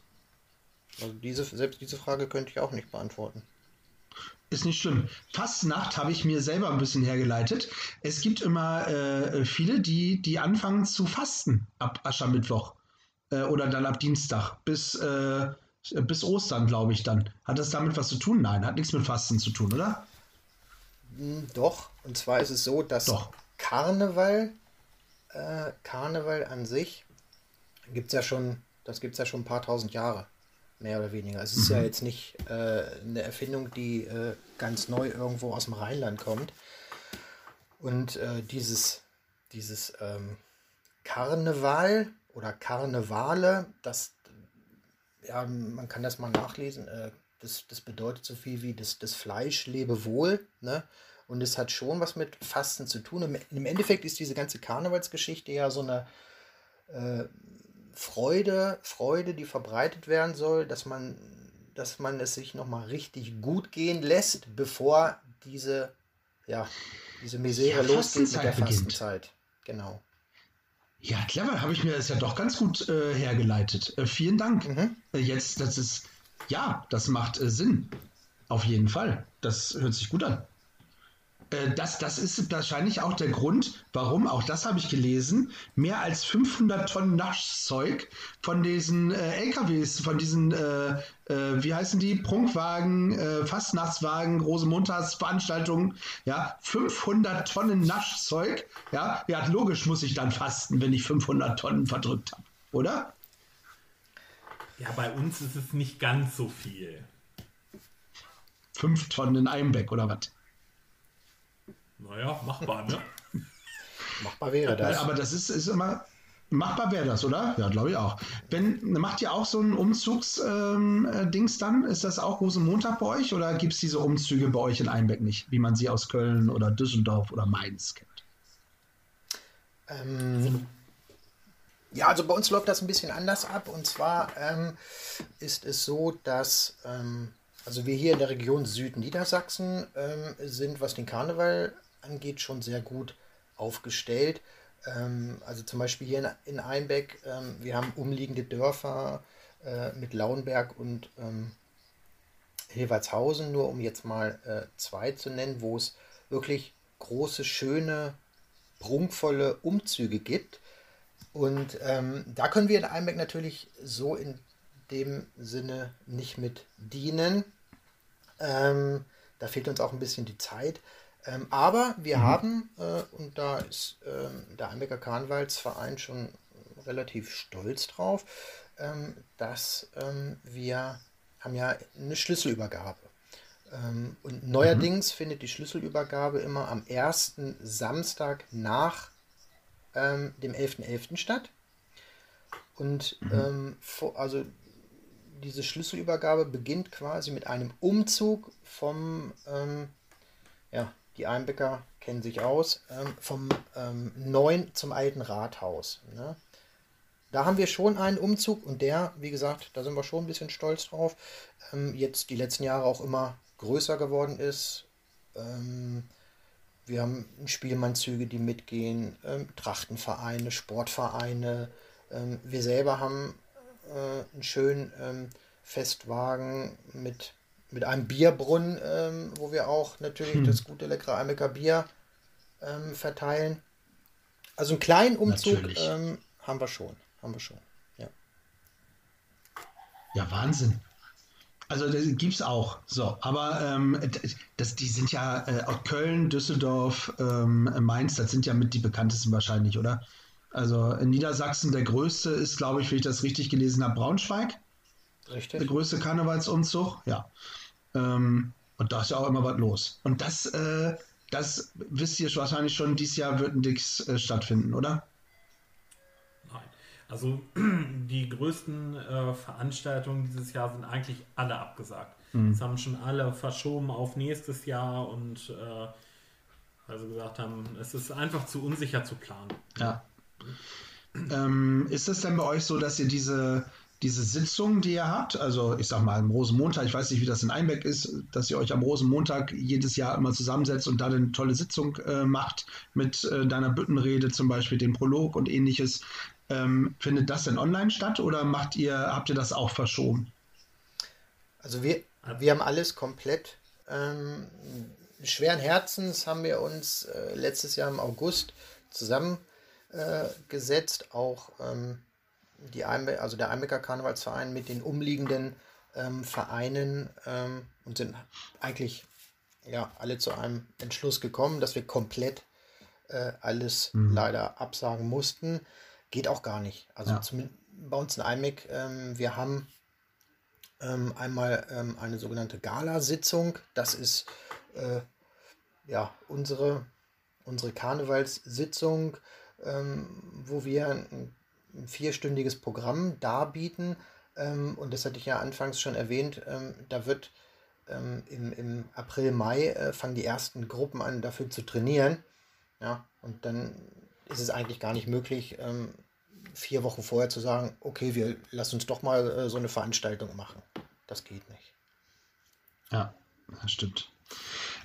Also diese, selbst diese Frage könnte ich auch nicht beantworten. Ist nicht schlimm. Fastnacht habe ich mir selber ein bisschen hergeleitet. Es gibt immer äh, viele, die, die anfangen zu fasten ab Aschermittwoch. Äh, oder dann ab Dienstag bis, äh, bis Ostern, glaube ich dann. Hat das damit was zu tun? Nein, hat nichts mit Fasten zu tun, oder? Hm, doch, und zwar ist es so, dass Doch. Karneval, äh, Karneval an sich gibt es ja schon, das gibt es ja schon ein paar tausend Jahre, mehr oder weniger. Es ist ja jetzt nicht äh, eine Erfindung, die äh, ganz neu irgendwo aus dem Rheinland kommt. Und äh, dieses, dieses ähm, Karneval oder Karnevale, das, ja, man kann das mal nachlesen, äh, das, das bedeutet so viel wie das, das Fleisch lebe wohl, ne? Und es hat schon was mit Fasten zu tun. Im, Im Endeffekt ist diese ganze Karnevalsgeschichte ja so eine äh, Freude, Freude, die verbreitet werden soll, dass man, dass man es sich nochmal richtig gut gehen lässt, bevor diese, ja, diese Misere Ja, losgeht mit Fastenzeit der beginnt. Fastenzeit. Genau. Ja, clever, habe ich mir das ja doch ganz gut äh, hergeleitet. Äh, vielen Dank. Mhm. Äh, jetzt, das ist, ja, das macht äh, Sinn. Auf jeden Fall. Das hört sich gut an. Äh, das, das ist wahrscheinlich auch der Grund, warum, auch das habe ich gelesen, mehr als 500 Tonnen Naschzeug von diesen äh, LKWs, von diesen, äh, äh, wie heißen die, Prunkwagen, äh, Fastnachtswagen, große Montagsveranstaltungen, ja, 500 Tonnen Naschzeug, ja, ja, logisch muss ich dann fasten, wenn ich 500 Tonnen verdrückt habe, oder? Ja, bei uns ist es nicht ganz so viel. 5 Tonnen in Einbeck oder was? Naja, machbar, ne? Machbar wäre das. Aber das ist, ist immer. Machbar wäre das, oder? Ja, glaube ich auch. Wenn, macht ihr auch so ein Umzugsdings ähm, äh, dann? Ist das auch Rosenmontag bei euch oder gibt es diese Umzüge bei euch in Einbeck nicht, wie man sie aus Köln oder Düsseldorf oder Mainz kennt? Ähm, ja, also bei uns läuft das ein bisschen anders ab. Und zwar ähm, ist es so, dass ähm, also wir hier in der Region Südniedersachsen ähm, sind, was den Karneval angeht, schon sehr gut aufgestellt. Ähm, also zum Beispiel hier in, in Einbeck, ähm, wir haben umliegende Dörfer äh, mit Lauenberg und ähm, Hilvertshausen, nur um jetzt mal äh, zwei zu nennen, wo es wirklich große, schöne, prunkvolle Umzüge gibt. Und ähm, da können wir in Einbeck natürlich so in dem Sinne nicht mit dienen. Ähm, da fehlt uns auch ein bisschen die Zeit. Ähm, aber wir haben, äh, und da ist ähm, der Einbecker Karnevalsverein schon relativ stolz drauf, ähm, dass ähm, wir haben ja eine Schlüsselübergabe. Ähm, und neuerdings findet die Schlüsselübergabe immer am ersten Samstag nach ähm, dem 11.11. statt. Und ähm, vor, also diese Schlüsselübergabe beginnt quasi mit einem Umzug vom, ähm, ja, die Einbecker kennen sich aus, ähm, vom ähm, neuen zum alten Rathaus. Ne? Da haben wir schon einen Umzug und der, wie gesagt, da sind wir schon ein bisschen stolz drauf, ähm, jetzt die letzten Jahre auch immer größer geworden ist. Ähm, wir haben Spielmannzüge, die mitgehen, ähm, Trachtenvereine, Sportvereine. Ähm, wir selber haben äh, einen schönen Festwagen mit, mit einem Bierbrunnen, ähm, wo wir auch natürlich das gute, leckere Eimecker Bier ähm, verteilen. Also einen kleinen Umzug ähm, haben wir schon. Haben wir schon. Ja. Ja, Wahnsinn. Also das gibt's auch. So, aber ähm, das, die sind ja äh, auch Köln, Düsseldorf, ähm, Mainz, das sind ja mit die bekanntesten wahrscheinlich, oder? Also in Niedersachsen der größte ist, glaube ich, wenn ich das richtig gelesen habe, Braunschweig. Der Richtig? größte Karnevalsumzug, ja. Ähm, und da ist ja auch immer was los. Und das, äh, das wisst ihr wahrscheinlich schon, dieses Jahr wird nichts äh, stattfinden, oder? Nein. Also die größten äh, Veranstaltungen dieses Jahr sind eigentlich alle abgesagt. Das haben schon alle verschoben auf nächstes Jahr und äh, sie gesagt haben, es ist einfach zu unsicher zu planen. Ja. Ähm, ist es denn bei euch so, dass ihr diese, diese Sitzung, die ihr habt, also ich sag mal am Rosenmontag, ich weiß nicht, wie das in Einbeck ist, dass ihr euch am Rosenmontag jedes Jahr immer zusammensetzt und dann eine tolle Sitzung äh, macht mit äh, deiner Büttenrede, zum Beispiel dem Prolog und ähnliches. Ähm, findet das denn online statt oder macht ihr, habt ihr das auch verschoben? Also wir, wir haben alles komplett. Ähm, schweren Herzens haben wir uns äh, letztes Jahr im August zusammengesetzt, gesetzt, auch ähm, die Einbe also der Einbecker Karnevalsverein mit den umliegenden ähm, Vereinen ähm, und sind eigentlich ja, alle zu einem Entschluss gekommen, dass wir komplett äh, alles mhm. leider absagen mussten. Geht auch gar nicht. Also ja. bei uns in IMEC, ähm, wir haben ähm, einmal ähm, eine sogenannte Gala-Sitzung. Das ist äh, ja unsere, unsere Karnevalssitzung, ähm, wo wir ein, ein, vierstündiges Programm darbieten. Ähm, und das hatte ich ja anfangs schon erwähnt. Ähm, da wird ähm, im, im April, Mai äh, fangen die ersten Gruppen an, dafür zu trainieren. Ja, und dann ist es eigentlich gar nicht möglich, ähm, vier Wochen vorher zu sagen, okay, wir lassen uns doch mal äh, so eine Veranstaltung machen. Das geht nicht. Ja, das stimmt.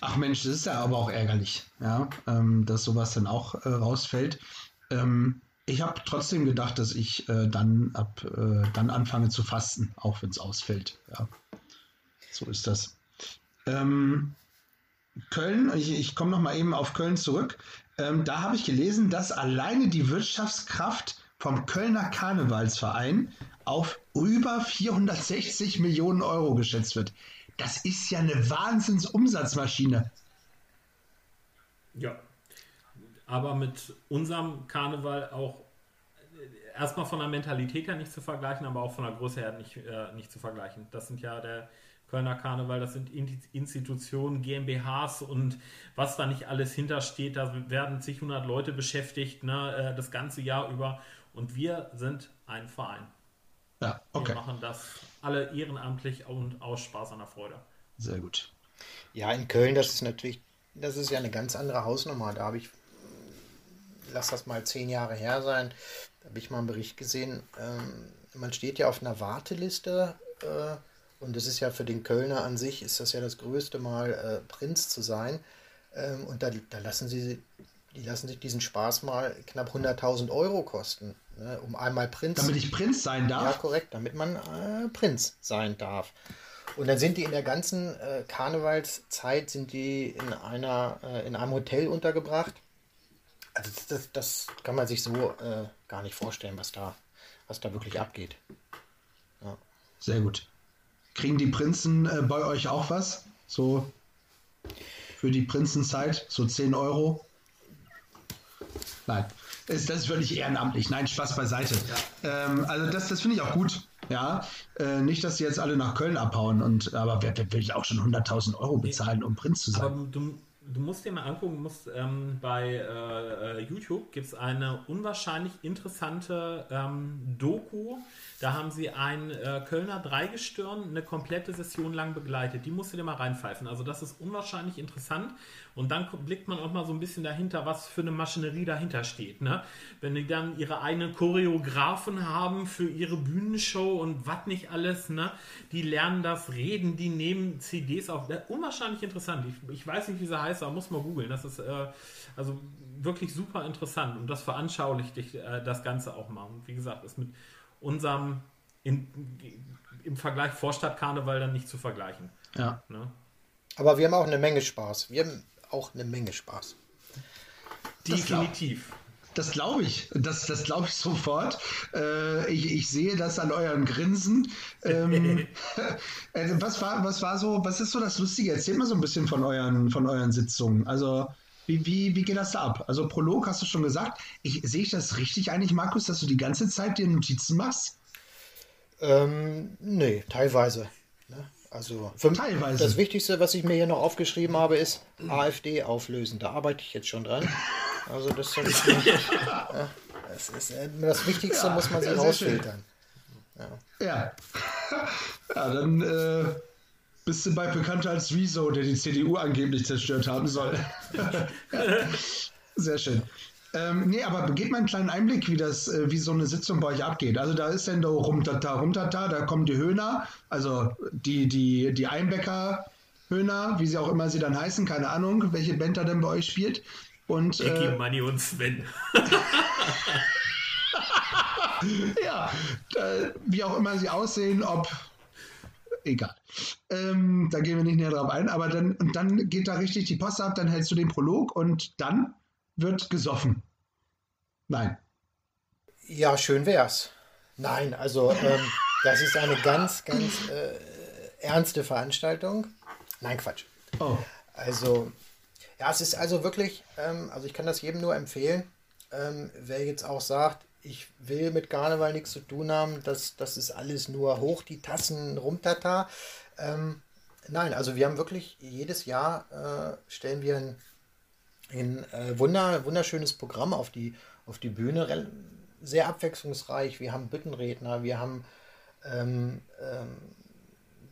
Ach Mensch, das ist ja aber auch ärgerlich, ja, ähm, dass sowas dann auch äh, rausfällt. Ähm, ich habe trotzdem gedacht, dass ich äh, dann ab äh, dann anfange zu fasten, auch wenn es ausfällt. Ja. So ist das. Ähm, Köln, ich, ich komme noch mal eben auf Köln zurück. Ähm, da habe ich gelesen, dass alleine die Wirtschaftskraft vom Kölner Karnevalsverein auf über 460 Millionen Euro geschätzt wird. Das ist ja eine Wahnsinnsumsatzmaschine. Ja, aber mit unserem Karneval auch äh, erstmal von der Mentalität her nicht zu vergleichen, aber auch von der Größe her nicht, äh, nicht zu vergleichen. Das sind ja der Kölner Karneval, das sind Institutionen, GmbHs und was da nicht alles hintersteht. Da werden sich 100 Leute beschäftigt, ne, äh, das ganze Jahr über. Und wir sind ein Verein. Ja, okay. Wir machen das alle ehrenamtlich und aus Spaß an der Freude. Sehr gut. Ja, in Köln, das ist natürlich, das ist ja eine ganz andere Hausnummer. Da habe ich, lass das mal zehn Jahre her sein, da habe ich mal einen Bericht gesehen. Ähm, man steht ja auf einer Warteliste äh, und das ist ja für den Kölner an sich, ist das ja das größte Mal, äh, Prinz zu sein. Ähm, und da, da lassen sie, die lassen sich diesen Spaß mal knapp 100.000 Euro kosten, ne, um einmal Prinz. Damit ich Prinz sein darf? Ja, korrekt, damit man äh, Prinz sein darf. Und dann sind die in der ganzen äh, Karnevalszeit sind die in einer äh, in einem Hotel untergebracht. Also das, das, das kann man sich so äh, gar nicht vorstellen, was da, was da wirklich abgeht. Ja. Sehr gut. Kriegen die Prinzen äh, bei euch auch was? So für die Prinzenzeit? So 10 Euro? Nein. Ist, das ist völlig ehrenamtlich. Nein, Spaß beiseite. Ja. Ähm, also das, das finde ich auch gut. Ja, äh, nicht, dass sie jetzt alle nach Köln abhauen und aber wer, wer will ich auch schon 100.000 Euro bezahlen, um Prinz zu sein? Aber du, du musst dir mal angucken, musst, ähm, bei äh, äh YouTube gibt es eine unwahrscheinlich interessante ähm, Doku. Da haben sie ein äh, Kölner Dreigestirn eine komplette Session lang begleitet. Die musst du dir mal reinpfeifen. Also das ist unwahrscheinlich interessant. Und dann blickt man auch mal so ein bisschen dahinter, was für eine Maschinerie dahinter steht. Ne? Wenn die dann ihre eigenen Choreografen haben für ihre Bühnenshow und was nicht alles, ne? die lernen das Reden, die nehmen CDs auf. Unwahrscheinlich interessant. Ich, ich weiß nicht, wie sie heißt, aber muss man googeln. Das ist äh, also wirklich super interessant und das veranschaulicht dich äh, das Ganze auch mal. Und wie gesagt, ist mit unserem in, im Vergleich Vorstadtkarneval dann nicht zu vergleichen. Ja. Ne? Aber wir haben auch eine Menge Spaß. Wir haben auch eine Menge Spaß. Definitiv. Das glaube ich. Das, das glaube ich sofort. Äh, ich, ich sehe das an euren Grinsen. Ähm, äh, was, war, was war so, was ist so das Lustige? Erzählt mal so ein bisschen von euren, von euren Sitzungen. Also, wie, wie, wie geht das da ab? Also, Prolog hast du schon gesagt. Ich, sehe ich das richtig eigentlich, Markus, dass du die ganze Zeit dir Notizen machst? Ähm, nee, teilweise. Also für Teilweise. das Wichtigste, was ich mir hier noch aufgeschrieben habe, ist AfD auflösen. Da arbeite ich jetzt schon dran. Also das, nicht, ja, das, ist, äh, das Wichtigste ja, muss man sich rausfiltern. Ja. ja. ja. dann äh, bist du bald bekannter als Rezo, der die CDU angeblich zerstört haben soll. Sehr schön. Ähm, nee, aber gebt mal einen kleinen Einblick, wie das, äh, wie so eine Sitzung bei euch abgeht. Also da ist dann da rumtata, rumtata, da kommen die Höhner, also die, die, die Einbecker Höhner, wie sie auch immer sie dann heißen, keine Ahnung, welche Band da denn bei euch spielt. Und, Ecki, äh, Manni und Sven. ja, da, wie auch immer sie aussehen, ob egal. Ähm, da gehen wir nicht näher drauf ein, aber dann, und dann geht da richtig die Post ab, dann hältst du den Prolog und dann wird gesoffen. Nein. Ja, schön wär's. Nein, also ähm, das ist eine ganz, ganz äh, ernste Veranstaltung. Nein, Quatsch. Oh. Also, ja, es ist also wirklich, ähm, also ich kann das jedem nur empfehlen, ähm, wer jetzt auch sagt, ich will mit Karneval nichts zu tun haben, das, das ist alles nur hoch, die Tassen, rumtata. Ähm, nein, also wir haben wirklich jedes Jahr äh, stellen wir ein, ein äh, wunder, wunderschönes Programm auf die, auf die Bühne, sehr abwechslungsreich. Wir haben Büttenredner, wir haben ähm, ähm,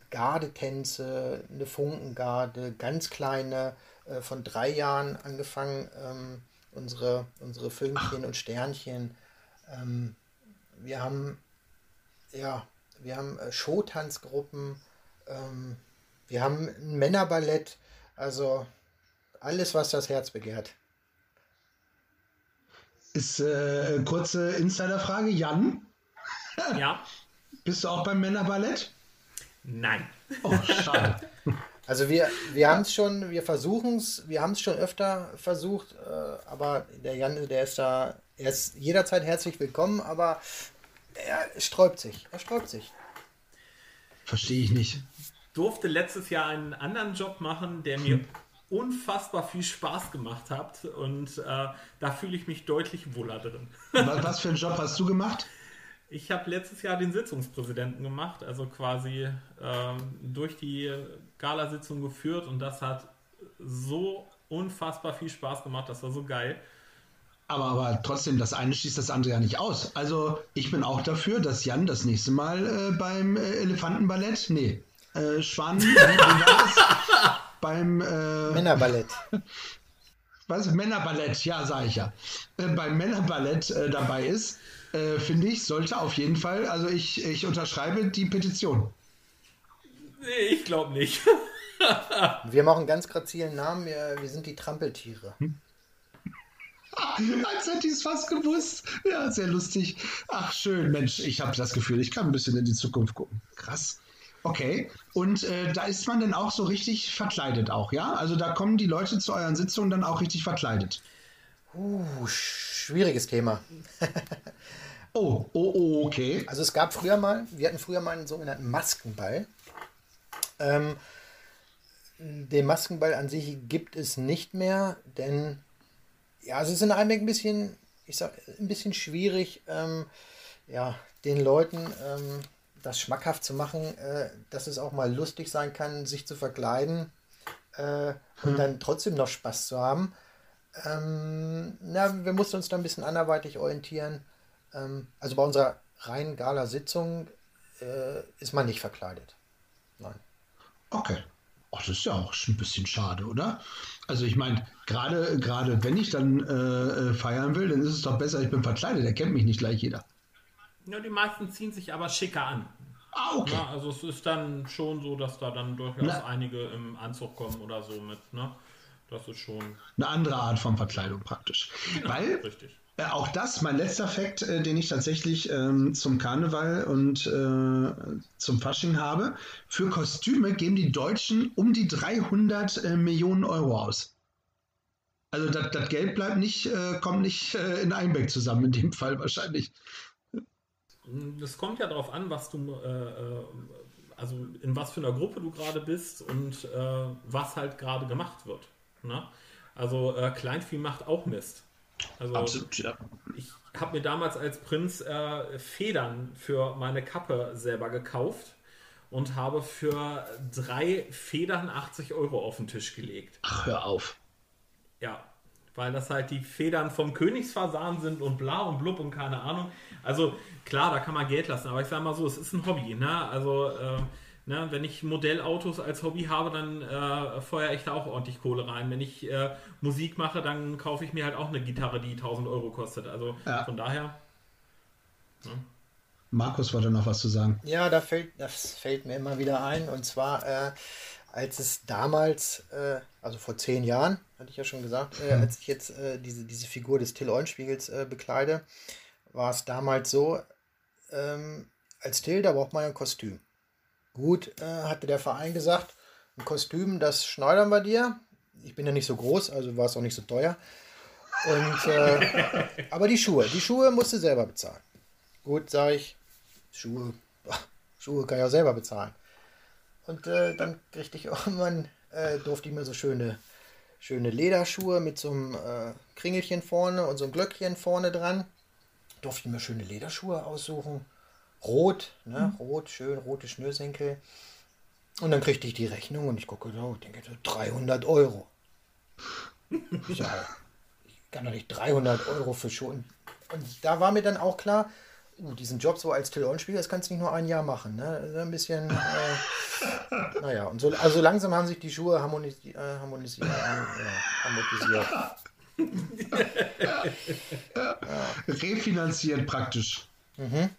Gardetänze, eine Funkengarde, ganz kleine, äh, von drei Jahren angefangen, ähm, unsere, unsere Filmchen und Sternchen. Ähm, wir haben, ja, wir haben äh, Showtanzgruppen, ähm, wir haben ein Männerballett, also alles, was das Herz begehrt. Ist äh, kurze Insiderfrage. Jan, Ja? bist du auch beim Männerballett? Nein. Oh, schade. Also wir, wir haben es schon, wir versuchen es, wir haben es schon öfter versucht, äh, aber der Jan, der ist da, er ist jederzeit herzlich willkommen, aber er sträubt sich, er sträubt sich. Verstehe ich nicht. Durfte letztes Jahr einen anderen Job machen, der mir unfassbar viel Spaß gemacht hat und äh, da fühle ich mich deutlich wohler drin. Wa- Was für einen Job hast du gemacht? Ich habe letztes Jahr den Sitzungspräsidenten gemacht, also quasi ähm, durch die Galasitzung geführt und das hat so unfassbar viel Spaß gemacht, das war so geil. Aber, aber trotzdem, das eine schließt das andere ja nicht aus. Also ich bin auch dafür, dass Jan das nächste Mal äh, beim äh, Elefantenballett, nee, äh, Schwan, beim äh, Männerballett. was, Männerballett, ja, sage ich ja, äh, beim Männerballett äh, dabei ist, äh, finde ich, sollte auf jeden Fall, also ich, ich unterschreibe die Petition. Nee, ich glaube nicht. Wir haben auch einen ganz grazilen Namen, wir, wir sind die Trampeltiere. Als hätte ich es fast gewusst. Ja, sehr lustig. Ach, schön. Mensch, ich habe das Gefühl, ich kann ein bisschen in die Zukunft gucken. Krass. Okay. Und äh, da ist man dann auch so richtig verkleidet auch, ja? Also da kommen die Leute zu euren Sitzungen dann auch richtig verkleidet. Uh, schwieriges Thema. Oh, oh, oh, okay. Also es gab früher mal, wir hatten früher mal einen sogenannten Maskenball. Ähm, den Maskenball an sich gibt es nicht mehr, denn ja, es ist in Einbeck ein bisschen, ich sag, ein bisschen schwierig, ähm, ja, den Leuten ähm, das schmackhaft zu machen, äh, dass es auch mal lustig sein kann, sich zu verkleiden äh, und dann trotzdem noch Spaß zu haben. Ähm, na, wir mussten uns da ein bisschen anderweitig orientieren. Ähm, also bei unserer reinen Gala-Sitzung äh, ist man nicht verkleidet. Nein. Okay. Ach, das ist ja auch schon ein bisschen schade, oder? Also ich meine, gerade gerade wenn ich dann äh, äh, feiern will, dann ist es doch besser, ich bin verkleidet, der kennt mich nicht gleich jeder. Ja, die meisten ziehen sich aber schicker an. Ah, okay. Ja, also es ist dann schon so, dass da dann durchaus Na. einige im Anzug kommen oder so mit, ne? Das ist schon Eine andere Art von Verkleidung praktisch. Weil richtig. Äh, auch das, mein letzter Fakt, äh, den ich tatsächlich ähm, zum Karneval und äh, zum Fasching habe. Für Kostüme geben die Deutschen um die 300 äh, Millionen Euro aus. Also das das Geld bleibt nicht, äh, kommt nicht äh, in Einbeck zusammen, in dem Fall wahrscheinlich. Das kommt ja darauf an, was du, äh, äh, also in was für einer Gruppe du gerade bist und äh, was halt gerade gemacht wird. Ne? Also äh, Kleinvieh macht auch Mist. Also ja. ich habe mir damals als Prinz äh, Federn für meine Kappe selber gekauft und habe für drei Federn 80 Euro auf den Tisch gelegt. Ach, hör auf. Ja, weil das halt die Federn vom Königsfasan sind und bla und blub und keine Ahnung. Also klar, da kann man Geld lassen, aber ich sag mal so, es ist ein Hobby. Ne? Also äh, ne, wenn ich Modellautos als Hobby habe, dann äh, feuere ich da auch ordentlich Kohle rein. Wenn ich äh, Musik mache, dann kaufe ich mir halt auch eine Gitarre, die 1000 Euro kostet. Also Ja. von daher, Markus wollte noch was zu sagen. Ja, da fällt, das fällt mir immer wieder ein. Und zwar, äh, als es damals, äh, also vor zehn Jahren, hatte ich ja schon gesagt, äh, als ich jetzt äh, diese, diese Figur des Till Eulenspiegels äh, bekleide, war es damals so, ähm, als Till, da braucht man ein Kostüm. Gut, äh, hatte der Verein gesagt, ein Kostüm, das schneidern wir dir. Ich bin ja nicht so groß, also war es auch nicht so teuer. Und, äh, aber die Schuhe, die Schuhe musst du selber bezahlen. Gut, sage ich, Schuhe, Schuhe kann ich auch selber bezahlen. Und äh, dann kriegte ich irgendwann, äh, durfte ich mir so schöne, schöne Lederschuhe mit so einem äh, Kringelchen vorne und so einem Glöckchen vorne dran. Durfte ich mir schöne Lederschuhe aussuchen. Rot, ne? Mhm. Rot, schön, rote Schnürsenkel. Und dann kriegte ich die Rechnung und ich gucke da und denke, 300 Euro. Ich, sage, ich kann doch nicht 300 Euro für Schuhe. Und da war mir dann auch klar, uh, diesen Job so als Telefonspieler, das kannst du nicht nur ein Jahr machen. Ne? Ein bisschen, äh, naja, und so, also langsam haben sich die Schuhe harmonisi äh, harmonisiert. Äh, ja. Refinanziert praktisch. Mhm.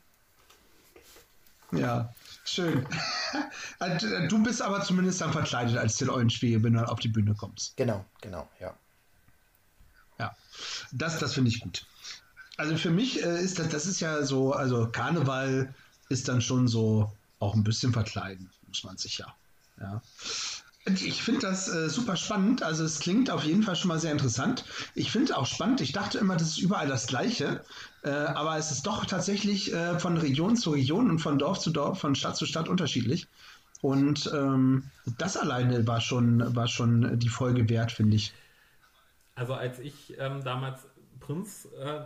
Ja, schön. Du bist aber zumindest dann verkleidet als Till Eulenspiegel, wenn du auf die Bühne kommst. Genau, genau, ja. Ja, das, das finde ich gut. Also für mich äh, ist das, das ist ja so, also Karneval ist dann schon so auch ein bisschen verkleiden, muss man sich ja. Ich finde das äh, super spannend. Also es klingt auf jeden Fall schon mal sehr interessant. Ich finde auch spannend. Ich dachte immer, das ist überall das Gleiche. Äh, aber es ist doch tatsächlich äh, von Region zu Region und von Dorf zu Dorf, von Stadt zu Stadt unterschiedlich. Und ähm, das alleine war schon, war schon die Folge wert, finde ich. Also als ich ähm, damals Prinz äh,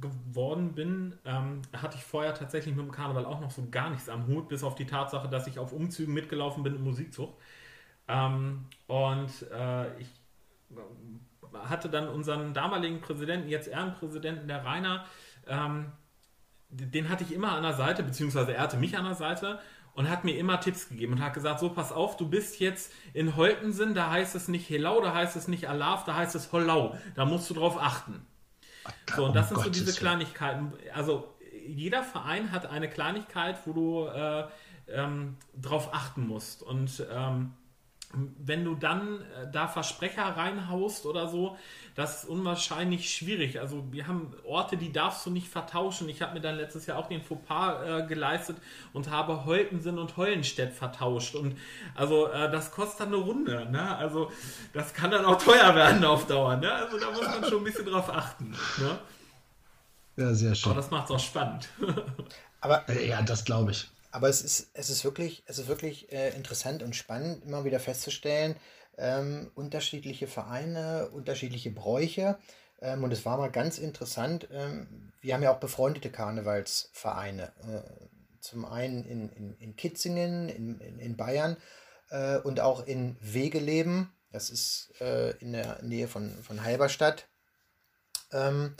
geworden bin, ähm, hatte ich vorher tatsächlich mit dem Karneval auch noch so gar nichts am Hut, bis auf die Tatsache, dass ich auf Umzügen mitgelaufen bin im Musikzug. Ähm, und äh, ich hatte dann unseren damaligen Präsidenten, jetzt Ehrenpräsidenten, der Rainer, ähm, den hatte ich immer an der Seite, beziehungsweise er hatte mich an der Seite und hat mir immer Tipps gegeben und hat gesagt, so pass auf, du bist jetzt in Holtensen, da heißt es nicht Helau, da heißt es nicht Alaf, da heißt es Hollau, da musst du drauf achten. So, und das sind so diese Kleinigkeiten. Also jeder Verein hat eine Kleinigkeit, wo du äh, ähm, drauf achten musst. Und ähm, wenn du dann äh, da Versprecher reinhaust oder so, das ist unwahrscheinlich schwierig. Also wir haben Orte, die darfst du nicht vertauschen. Ich habe mir dann letztes Jahr auch den Fauxpas äh, geleistet und habe Holtensen und Heulenstedt vertauscht. Und also äh, das kostet dann eine Runde. Ne? Also das kann dann auch teuer werden auf Dauer. Ne? Also da muss man schon ein bisschen drauf achten. Ne? Ja, sehr schön. Aber das macht es auch spannend. Aber äh, ja, das glaube ich. Aber es ist, es ist wirklich, es ist wirklich äh, interessant und spannend, immer wieder festzustellen, ähm, unterschiedliche Vereine, unterschiedliche Bräuche. Ähm, und es war mal ganz interessant, ähm, wir haben ja auch befreundete Karnevalsvereine. Äh, zum einen in, in, in Kitzingen, in, in, in Bayern äh, und auch in Wegeleben. Das ist äh, in der Nähe von, von Halberstadt. Ähm,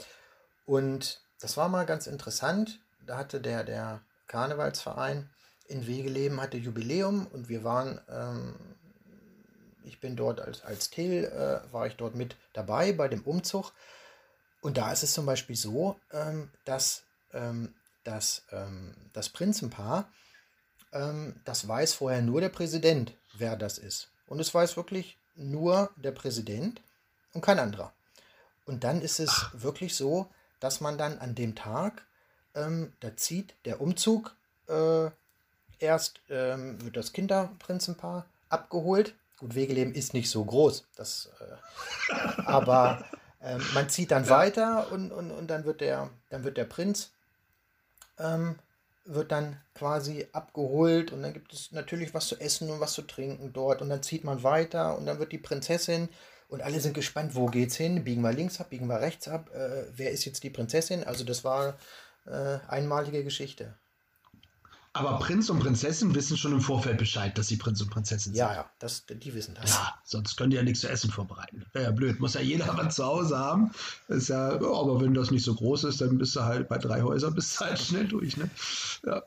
und das war mal ganz interessant. Da hatte der, der Karnevalsverein in Wegeleben hatte Jubiläum und wir waren, ähm, ich bin dort als, als Till, äh, war ich dort mit dabei bei dem Umzug. Und da ist es zum Beispiel so, ähm, dass, ähm, dass ähm, das Prinzenpaar, ähm, das weiß vorher nur der Präsident, wer das ist. Und es weiß wirklich nur der Präsident und kein anderer. Und dann ist es Ach. wirklich so, dass man dann an dem Tag ähm, da zieht der Umzug. Äh, erst ähm, wird das Kinderprinzenpaar abgeholt. Gut, Wegeleben ist nicht so groß, das, äh, aber äh, man zieht dann ja. weiter und, und, und dann wird der, dann wird der Prinz ähm, wird dann quasi abgeholt und dann gibt es natürlich was zu essen und was zu trinken dort und dann zieht man weiter und dann wird die Prinzessin und alle sind gespannt, wo geht's hin? Biegen wir links ab, biegen wir rechts ab? Äh, wer ist jetzt die Prinzessin? Also das war äh, einmalige Geschichte. Aber Prinz und Prinzessin wissen schon im Vorfeld Bescheid, dass sie Prinz und Prinzessin sind. Ja, ja, das, die wissen das. Ja, sonst können die ja nichts zu essen vorbereiten. Wäre ja blöd. Muss ja jeder was zu Hause haben. Ist ja, aber wenn das nicht so groß ist, dann bist du halt bei drei Häusern bist du halt schnell durch. Ne? Ja.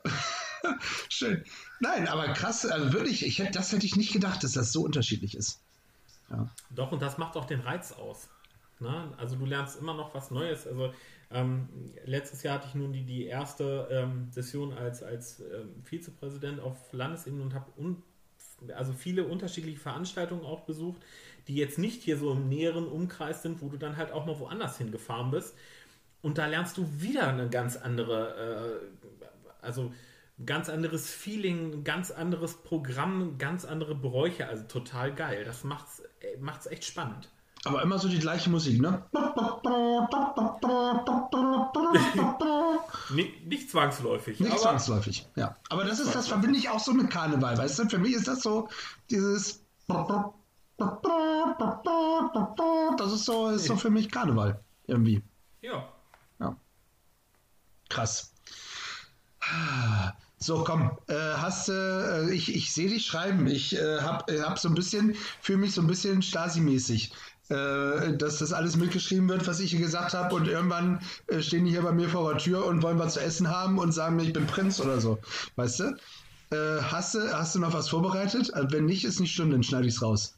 Schön. Nein, aber krass, also wirklich, ich hätte, das hätte ich nicht gedacht, dass das so unterschiedlich ist. Ja. Doch, und das macht auch den Reiz aus. Ne? Also du lernst immer noch was Neues. Also ähm, letztes Jahr hatte ich nun die, die erste ähm, Session als, als ähm, Vizepräsident auf Landesebene und habe un also viele unterschiedliche Veranstaltungen auch besucht, die jetzt nicht hier so im näheren Umkreis sind, wo du dann halt auch mal woanders hingefahren bist. Und da lernst du wieder eine ganz andere, äh, also ganz anderes Feeling, ganz anderes Programm, ganz andere Bräuche. Also total geil. Das macht's, äh, macht's echt spannend. Aber immer so die gleiche Musik, ne? nicht, nicht zwangsläufig. Nicht zwangsläufig, ja. Aber das ist, das verbinde ich auch so mit Karneval, weißt du? Für mich ist das so dieses. Das ist so, ist so für mich Karneval. Irgendwie. Ja. Ja. Krass. So, komm, äh, hast du, äh, ich, ich sehe dich schreiben. Ich äh, hab, äh, hab so ein bisschen, fühle mich so ein bisschen Stasi-mäßig. Äh, dass das alles mitgeschrieben wird, was ich hier gesagt habe, und irgendwann äh, stehen die hier bei mir vor der Tür und wollen was zu essen haben und sagen mir, ich bin Prinz oder so. Weißt du? Äh, hast du, hast du noch was vorbereitet? Also wenn nicht, ist nicht schlimm, dann schneide ich es raus.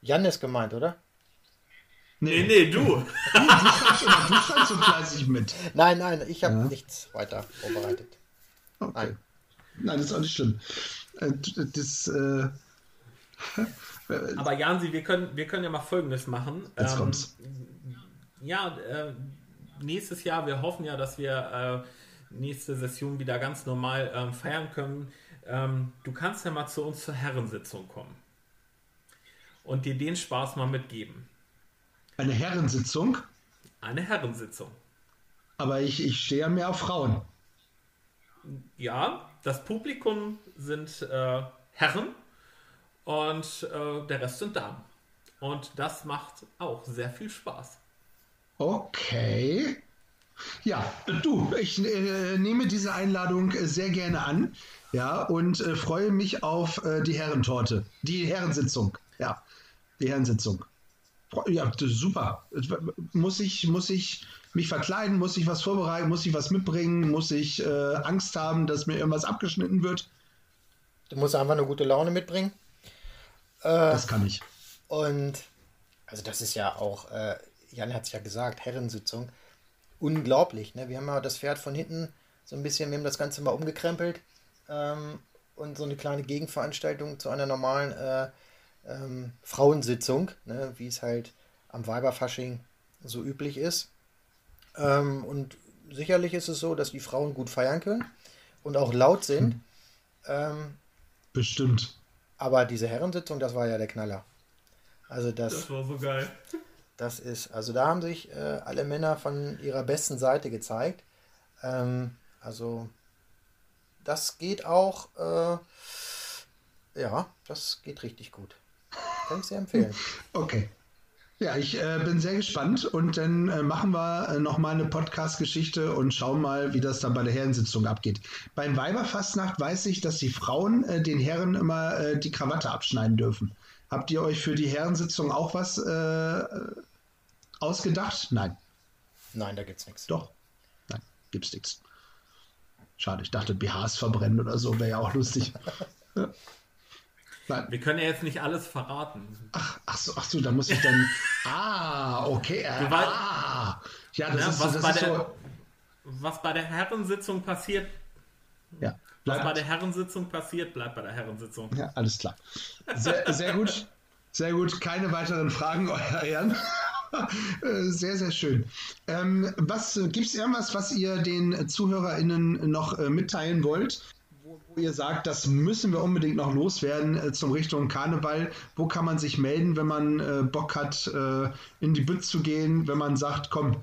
Jan ist gemeint, oder? Nee, nee, du. Du, du schreibst immer, du schreibst so fleißig mit. Nein, nein, ich habe Ja. nichts weiter vorbereitet. Okay. Nein. Nein, das ist auch nicht schlimm. Äh, Das, äh, Aber Jansi, wir können, wir können ja mal Folgendes machen. Jetzt Ähm, kommt's. Ja, äh, nächstes Jahr, wir hoffen ja, dass wir äh, nächste Session wieder ganz normal ähm, feiern können. Ähm, du kannst ja mal zu uns zur Herrensitzung kommen und dir den Spaß mal mitgeben. eine Herrensitzung, Eine Herrensitzung. aber ich, ich stehe ja mehr auf Frauen. Ja, das Publikum sind äh, Herren und äh, der Rest sind Damen. Und das macht auch sehr viel Spaß. Okay. Ja, du, ich äh, nehme diese Einladung äh, sehr gerne an. Ja, und äh, freue mich auf äh, die Herrentorte. Die Herrensitzung. Ja, die Herrensitzung. Ja, super. Muss ich, muss ich mich verkleiden? Muss ich was vorbereiten? Muss ich was mitbringen? Muss ich äh, Angst haben, dass mir irgendwas abgeschnitten wird? Du musst einfach eine gute Laune mitbringen. Das kann ich. Und also das ist ja auch, äh, Jan hat es ja gesagt, Herrensitzung. Unglaublich, ne? Wir haben ja das Pferd von hinten so ein bisschen, wir haben das Ganze mal umgekrempelt ähm, und so eine kleine Gegenveranstaltung zu einer normalen äh, ähm, Frauensitzung, ne? wie es halt am Weiberfasching so üblich ist. Ähm, und sicherlich ist es so, dass die Frauen gut feiern können und auch laut sind. Ähm, Bestimmt. Aber diese Herrensitzung, das war ja der Knaller. Also das, Das war so geil. das ist, also da haben sich äh, alle Männer von ihrer besten Seite gezeigt. Ähm, also das geht auch, äh, ja, das geht richtig gut. Kann ich sehr empfehlen. Okay. Ja, ich äh, bin sehr gespannt und dann äh, machen wir äh, nochmal eine Podcast-Geschichte und schauen mal, wie das dann bei der Herrensitzung abgeht. Beim Weiberfastnacht weiß ich, dass die Frauen äh, den Herren immer äh, die Krawatte abschneiden dürfen. Habt ihr euch für die Herrensitzung auch was äh, ausgedacht? Nein. Nein, da gibt's nichts. Doch. Nein, gibt's nichts. Schade, ich dachte, BHs verbrennen oder so, wäre ja auch lustig. Nein. Wir können ja jetzt nicht alles verraten. Ach, ach so, ach so, da muss ich dann. ah, okay. Äh, Du wei- ah, ja, das Ja, ist, was, das bei ist der, so. was bei der Herrensitzung passiert, Ja, was bei der Herrensitzung passiert, bleibt bei der Herrensitzung. ja, alles klar. Sehr, sehr gut. Sehr gut. Keine weiteren Fragen, euer Ehren. Äh, Sehr, sehr schön. Ähm, was gibt es irgendwas, was ihr den ZuhörerInnen noch äh, mitteilen wollt? Wo, ihr sagt, das müssen wir unbedingt noch loswerden äh, zum Richtung Karneval. Wo kann man sich melden, wenn man äh, Bock hat, äh, in die Bütz zu gehen, wenn man sagt, komm,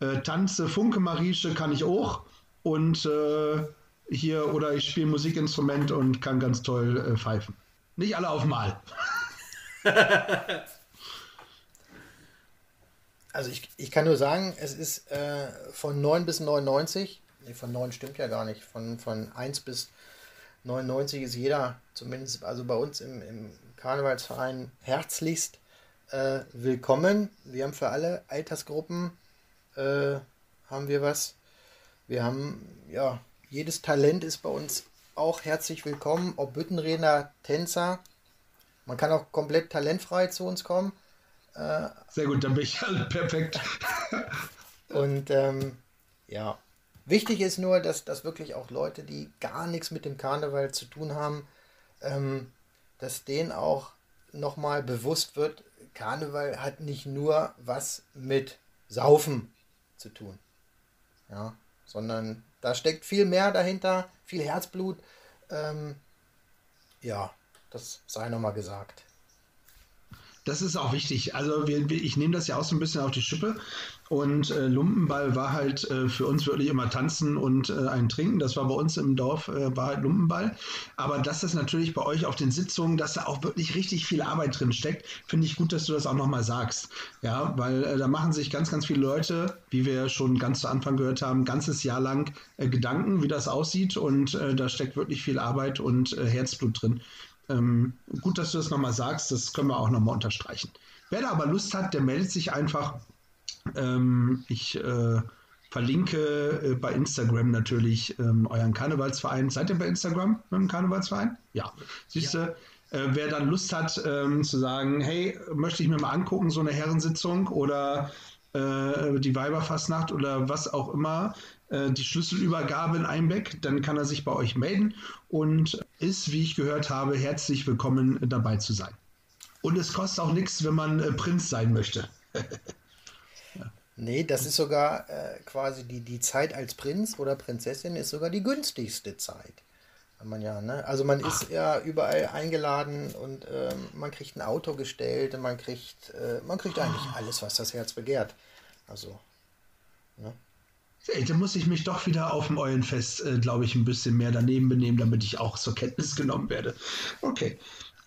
äh, Tanze, Funke Marieche kann ich auch und äh, hier oder ich spiele Musikinstrument und kann ganz toll äh, pfeifen. Nicht alle auf Mal. Also ich, ich kann nur sagen, es ist äh, von 9 bis 99, nee, von 9 stimmt ja gar nicht, von, von 1 bis 99 ist jeder, zumindest also bei uns im, im Karnevalsverein, herzlichst äh, willkommen. Wir haben für alle Altersgruppen äh, haben wir was. Wir haben, ja, jedes Talent ist bei uns auch herzlich willkommen, ob Büttenredner, Tänzer. Man kann auch komplett talentfrei zu uns kommen. Sehr gut, dann bin ich alle perfekt. Und ähm, ja, wichtig ist nur, dass, dass wirklich auch Leute, die gar nichts mit dem Karneval zu tun haben, ähm, dass denen auch nochmal bewusst wird, Karneval hat nicht nur was mit Saufen zu tun. Ja, sondern da steckt viel mehr dahinter, viel Herzblut. Ähm, ja, das sei nochmal gesagt. das ist auch wichtig. Also wir, ich nehme das ja auch so ein bisschen auf die Schippe. Und äh, Lumpenball war halt äh, für uns wirklich immer tanzen und äh, ein Trinken. Das war bei uns im Dorf, äh, war halt Lumpenball. Aber dass das natürlich bei euch auf den Sitzungen, dass da auch wirklich richtig viel Arbeit drin steckt, finde ich gut, dass du das auch nochmal sagst. Ja, weil äh, da machen sich ganz, ganz viele Leute, wie wir schon ganz zu Anfang gehört haben, ganzes Jahr lang äh, Gedanken, wie das aussieht. Und da steckt wirklich viel Arbeit und Herzblut drin. Ähm, gut, dass du das nochmal sagst. Das können wir auch nochmal unterstreichen. Wer da aber Lust hat, der meldet sich einfach ähm, ich äh, verlinke äh, bei Instagram natürlich ähm, euren Karnevalsverein. Seid ihr bei Instagram mit dem Karnevalsverein? Ja. Siehst du, ja. äh, wer dann Lust hat ähm, zu sagen, hey, möchte ich mir mal angucken, so eine Herrensitzung oder äh, die Weiberfastnacht oder was auch immer, äh, die Schlüsselübergabe in Einbeck, dann kann er sich bei euch melden und ist, wie ich gehört habe, herzlich willkommen dabei zu sein. Und es kostet auch nichts, wenn man äh, Prinz sein möchte. Nee, das ist sogar äh, quasi die, die Zeit als Prinz oder Prinzessin ist sogar die günstigste Zeit. Man ja, ne? Also man Ach. ist ja überall eingeladen und ähm, man kriegt ein Auto gestellt und man kriegt, äh, man kriegt eigentlich alles, was das Herz begehrt. Also, ne? Ey, da muss ich mich doch wieder auf dem Eulenfest, äh, glaube ich, ein bisschen mehr daneben benehmen, damit ich auch zur Kenntnis genommen werde. Okay,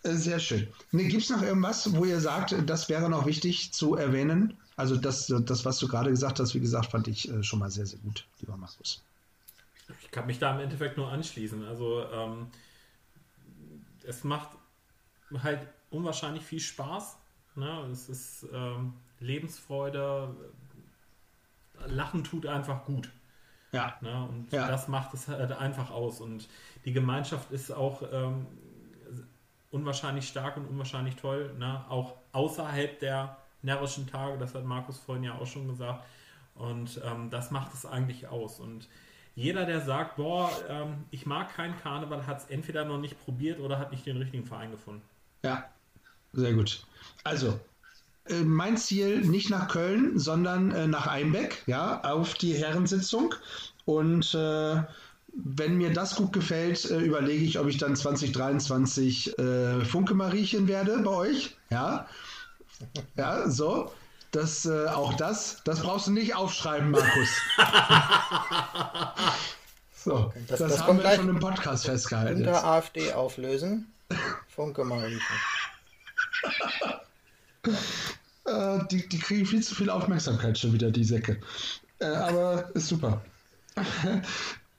äh, sehr schön. Ne, Gibt es noch irgendwas, wo ihr sagt, das wäre noch wichtig zu erwähnen? Also das, das, was du gerade gesagt hast, wie gesagt, fand ich äh, schon mal sehr, sehr gut, lieber Markus. Ich kann mich da im Endeffekt nur anschließen. Also ähm, es macht halt unwahrscheinlich viel Spaß. Ne? Es ist ähm, Lebensfreude. Lachen tut einfach gut. Ja. Ne? Und ja. das macht es halt einfach aus. Und die Gemeinschaft ist auch ähm, unwahrscheinlich stark und unwahrscheinlich toll. Ne? Auch außerhalb der närrischen Tage, das hat Markus vorhin ja auch schon gesagt. Und ähm, das macht es eigentlich aus. Und jeder, der sagt, boah, ähm, ich mag keinen Karneval, hat es entweder noch nicht probiert oder hat nicht den richtigen Verein gefunden. Ja, sehr gut. Also, äh, mein Ziel nicht nach Köln, sondern äh, nach Einbeck, ja, auf die Herrensitzung. Und äh, wenn mir das gut gefällt, äh, überlege ich, ob ich dann 2023 äh, Funke Mariechen werde bei euch, ja. Ja, so. Das, äh, auch das, das brauchst du nicht aufschreiben, Markus. so, das, das, das haben wir schon im Podcast festgehalten. Unter jetzt. AfD auflösen. Funke mal äh, die, die kriegen viel zu viel Aufmerksamkeit schon wieder, die Säcke. Äh, aber ist super.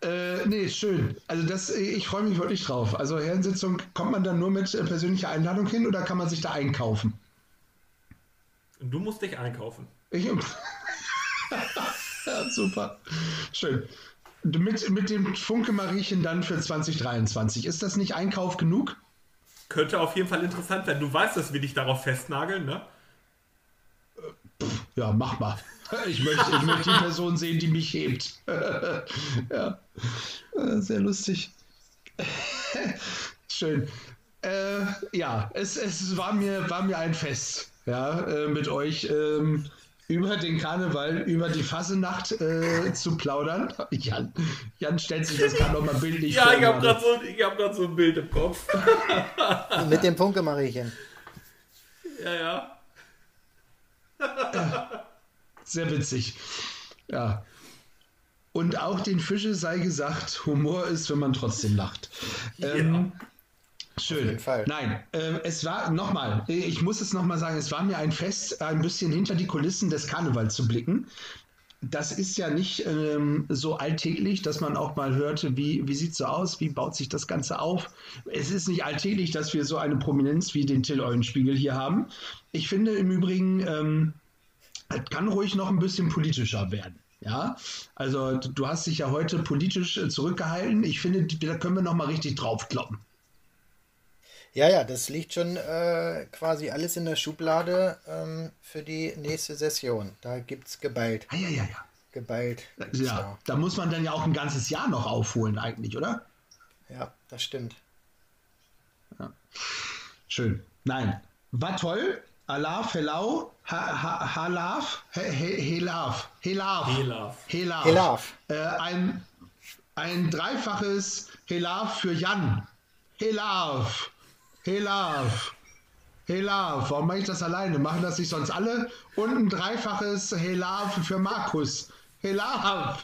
Äh, nee, schön. Also das, ich freue mich wirklich drauf. Also Herrensitzung, kommt man dann nur mit äh, persönlicher Einladung hin oder kann man sich da einkaufen? Du musst dich einkaufen. Ich, ja, super. Schön. Mit, mit dem Funke Mariechen dann für 2023. Ist das nicht Einkauf genug? Könnte auf jeden Fall interessant werden. Du weißt, dass wir dich darauf festnageln, ne? Ja, mach mal. Ich möchte, ich möchte die Person sehen, die mich hebt. ja, äh, sehr lustig. Schön. Äh, ja, es, es war, mir, war mir ein Fest ja, äh, mit euch ähm, über den Karneval, über die Fasenacht äh, zu plaudern. Jan, Jan stellt sich das gerade nochmal bildlich ja, vor. Ja, ich habe gerade so, hab so ein Bild im Kopf. mit dem Punkemariechen. Ja, ja. ja. Sehr witzig. Ja. Und auch den Fische sei gesagt, Humor ist, wenn man trotzdem lacht. Ja. Ähm, Schön. Auf jeden Fall. Nein, äh, es war nochmal, ich muss es nochmal sagen, es war mir ein Fest, ein bisschen hinter die Kulissen des Karnevals zu blicken. Das ist ja nicht ähm, so alltäglich, dass man auch mal hörte, wie, wie sieht so aus, wie baut sich das Ganze auf. Es ist nicht alltäglich, dass wir so eine Prominenz wie den Till Eulenspiegel hier haben. Ich finde im Übrigen, ähm, es kann ruhig noch ein bisschen politischer werden. Ja, also du hast dich ja heute politisch äh, zurückgehalten. Ich finde, da können wir noch mal richtig draufkloppen. Ja, ja, das liegt schon äh, quasi alles in der Schublade ähm, für die nächste Session. Da gibt es geballt. Ah, ja, ja, ja. Geballt. Ja, da muss man dann ja auch ein ganzes Jahr noch aufholen, eigentlich, oder? Ja, das stimmt. Ja. Schön. Nein, war toll. Alaf, Helau, Halaf, Helaf, Helaf, Helaf, Helaf. Äh, ein, ein dreifaches Helaf für Jan. Helaf. Hey Love. Hey Love, warum mache ich das alleine? Machen das nicht sonst alle? Und ein dreifaches Hey Love für Markus. Hey Love.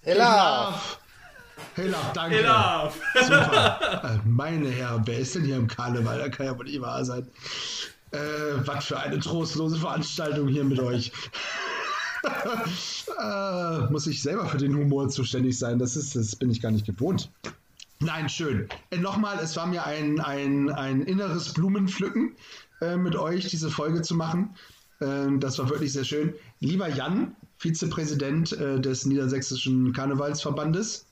Hey, Love. Hey Love, danke. Hey, Love. Super. Äh, Meine Herren, wer ist denn hier im Karneval? Da kann ja wohl nicht wahr sein. Äh, was für eine trostlose Veranstaltung hier mit euch. äh, muss ich selber für den Humor zuständig sein? Das, ist, das bin ich gar nicht gewohnt. Nein, schön. Äh, Nochmal, es war mir ein, ein, ein inneres Blumenpflücken, äh, mit euch diese Folge zu machen. Ähm, das war wirklich sehr schön. Lieber Jan, Vizepräsident äh, des Niedersächsischen Karnevalsverbandes.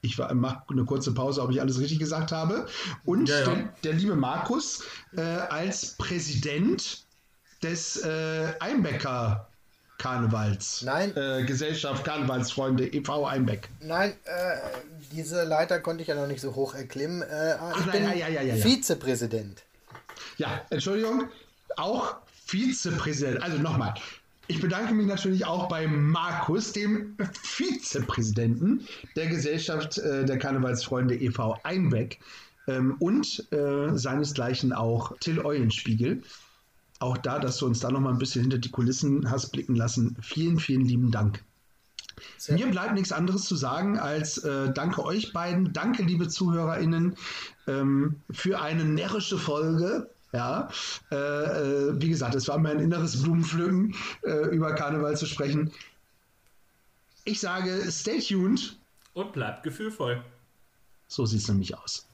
Ich mache eine kurze Pause, ob ich alles richtig gesagt habe. Und Ja, ja. Der, der liebe Markus äh, als Präsident des äh, Einbecker Karnevals. Nein. Äh, Gesellschaft Karnevalsfreunde e.V. Einbeck. Nein, äh, diese Leiter konnte ich ja noch nicht so hoch erklimmen. Äh, ich nein, bin ja, ja, ja, ja, ja. Vizepräsident. Ja, Entschuldigung, auch Vizepräsident. Also nochmal. Ich bedanke mich natürlich auch bei Markus, dem Vizepräsidenten der Gesellschaft äh, der Karnevalsfreunde e.V. Einbeck ähm, und äh, seinesgleichen auch Till Eulenspiegel. Auch da, dass du uns da nochmal ein bisschen hinter die Kulissen hast blicken lassen. Vielen, vielen lieben Dank. Sehr Mir bleibt nichts anderes zu sagen als äh, danke euch beiden, danke liebe ZuhörerInnen ähm, für eine närrische Folge. Ja, äh, äh, wie gesagt, es war mir ein inneres Blumenpflücken, äh, über Karneval zu sprechen. Ich sage, stay tuned. Und bleibt gefühlvoll. So sieht es nämlich aus.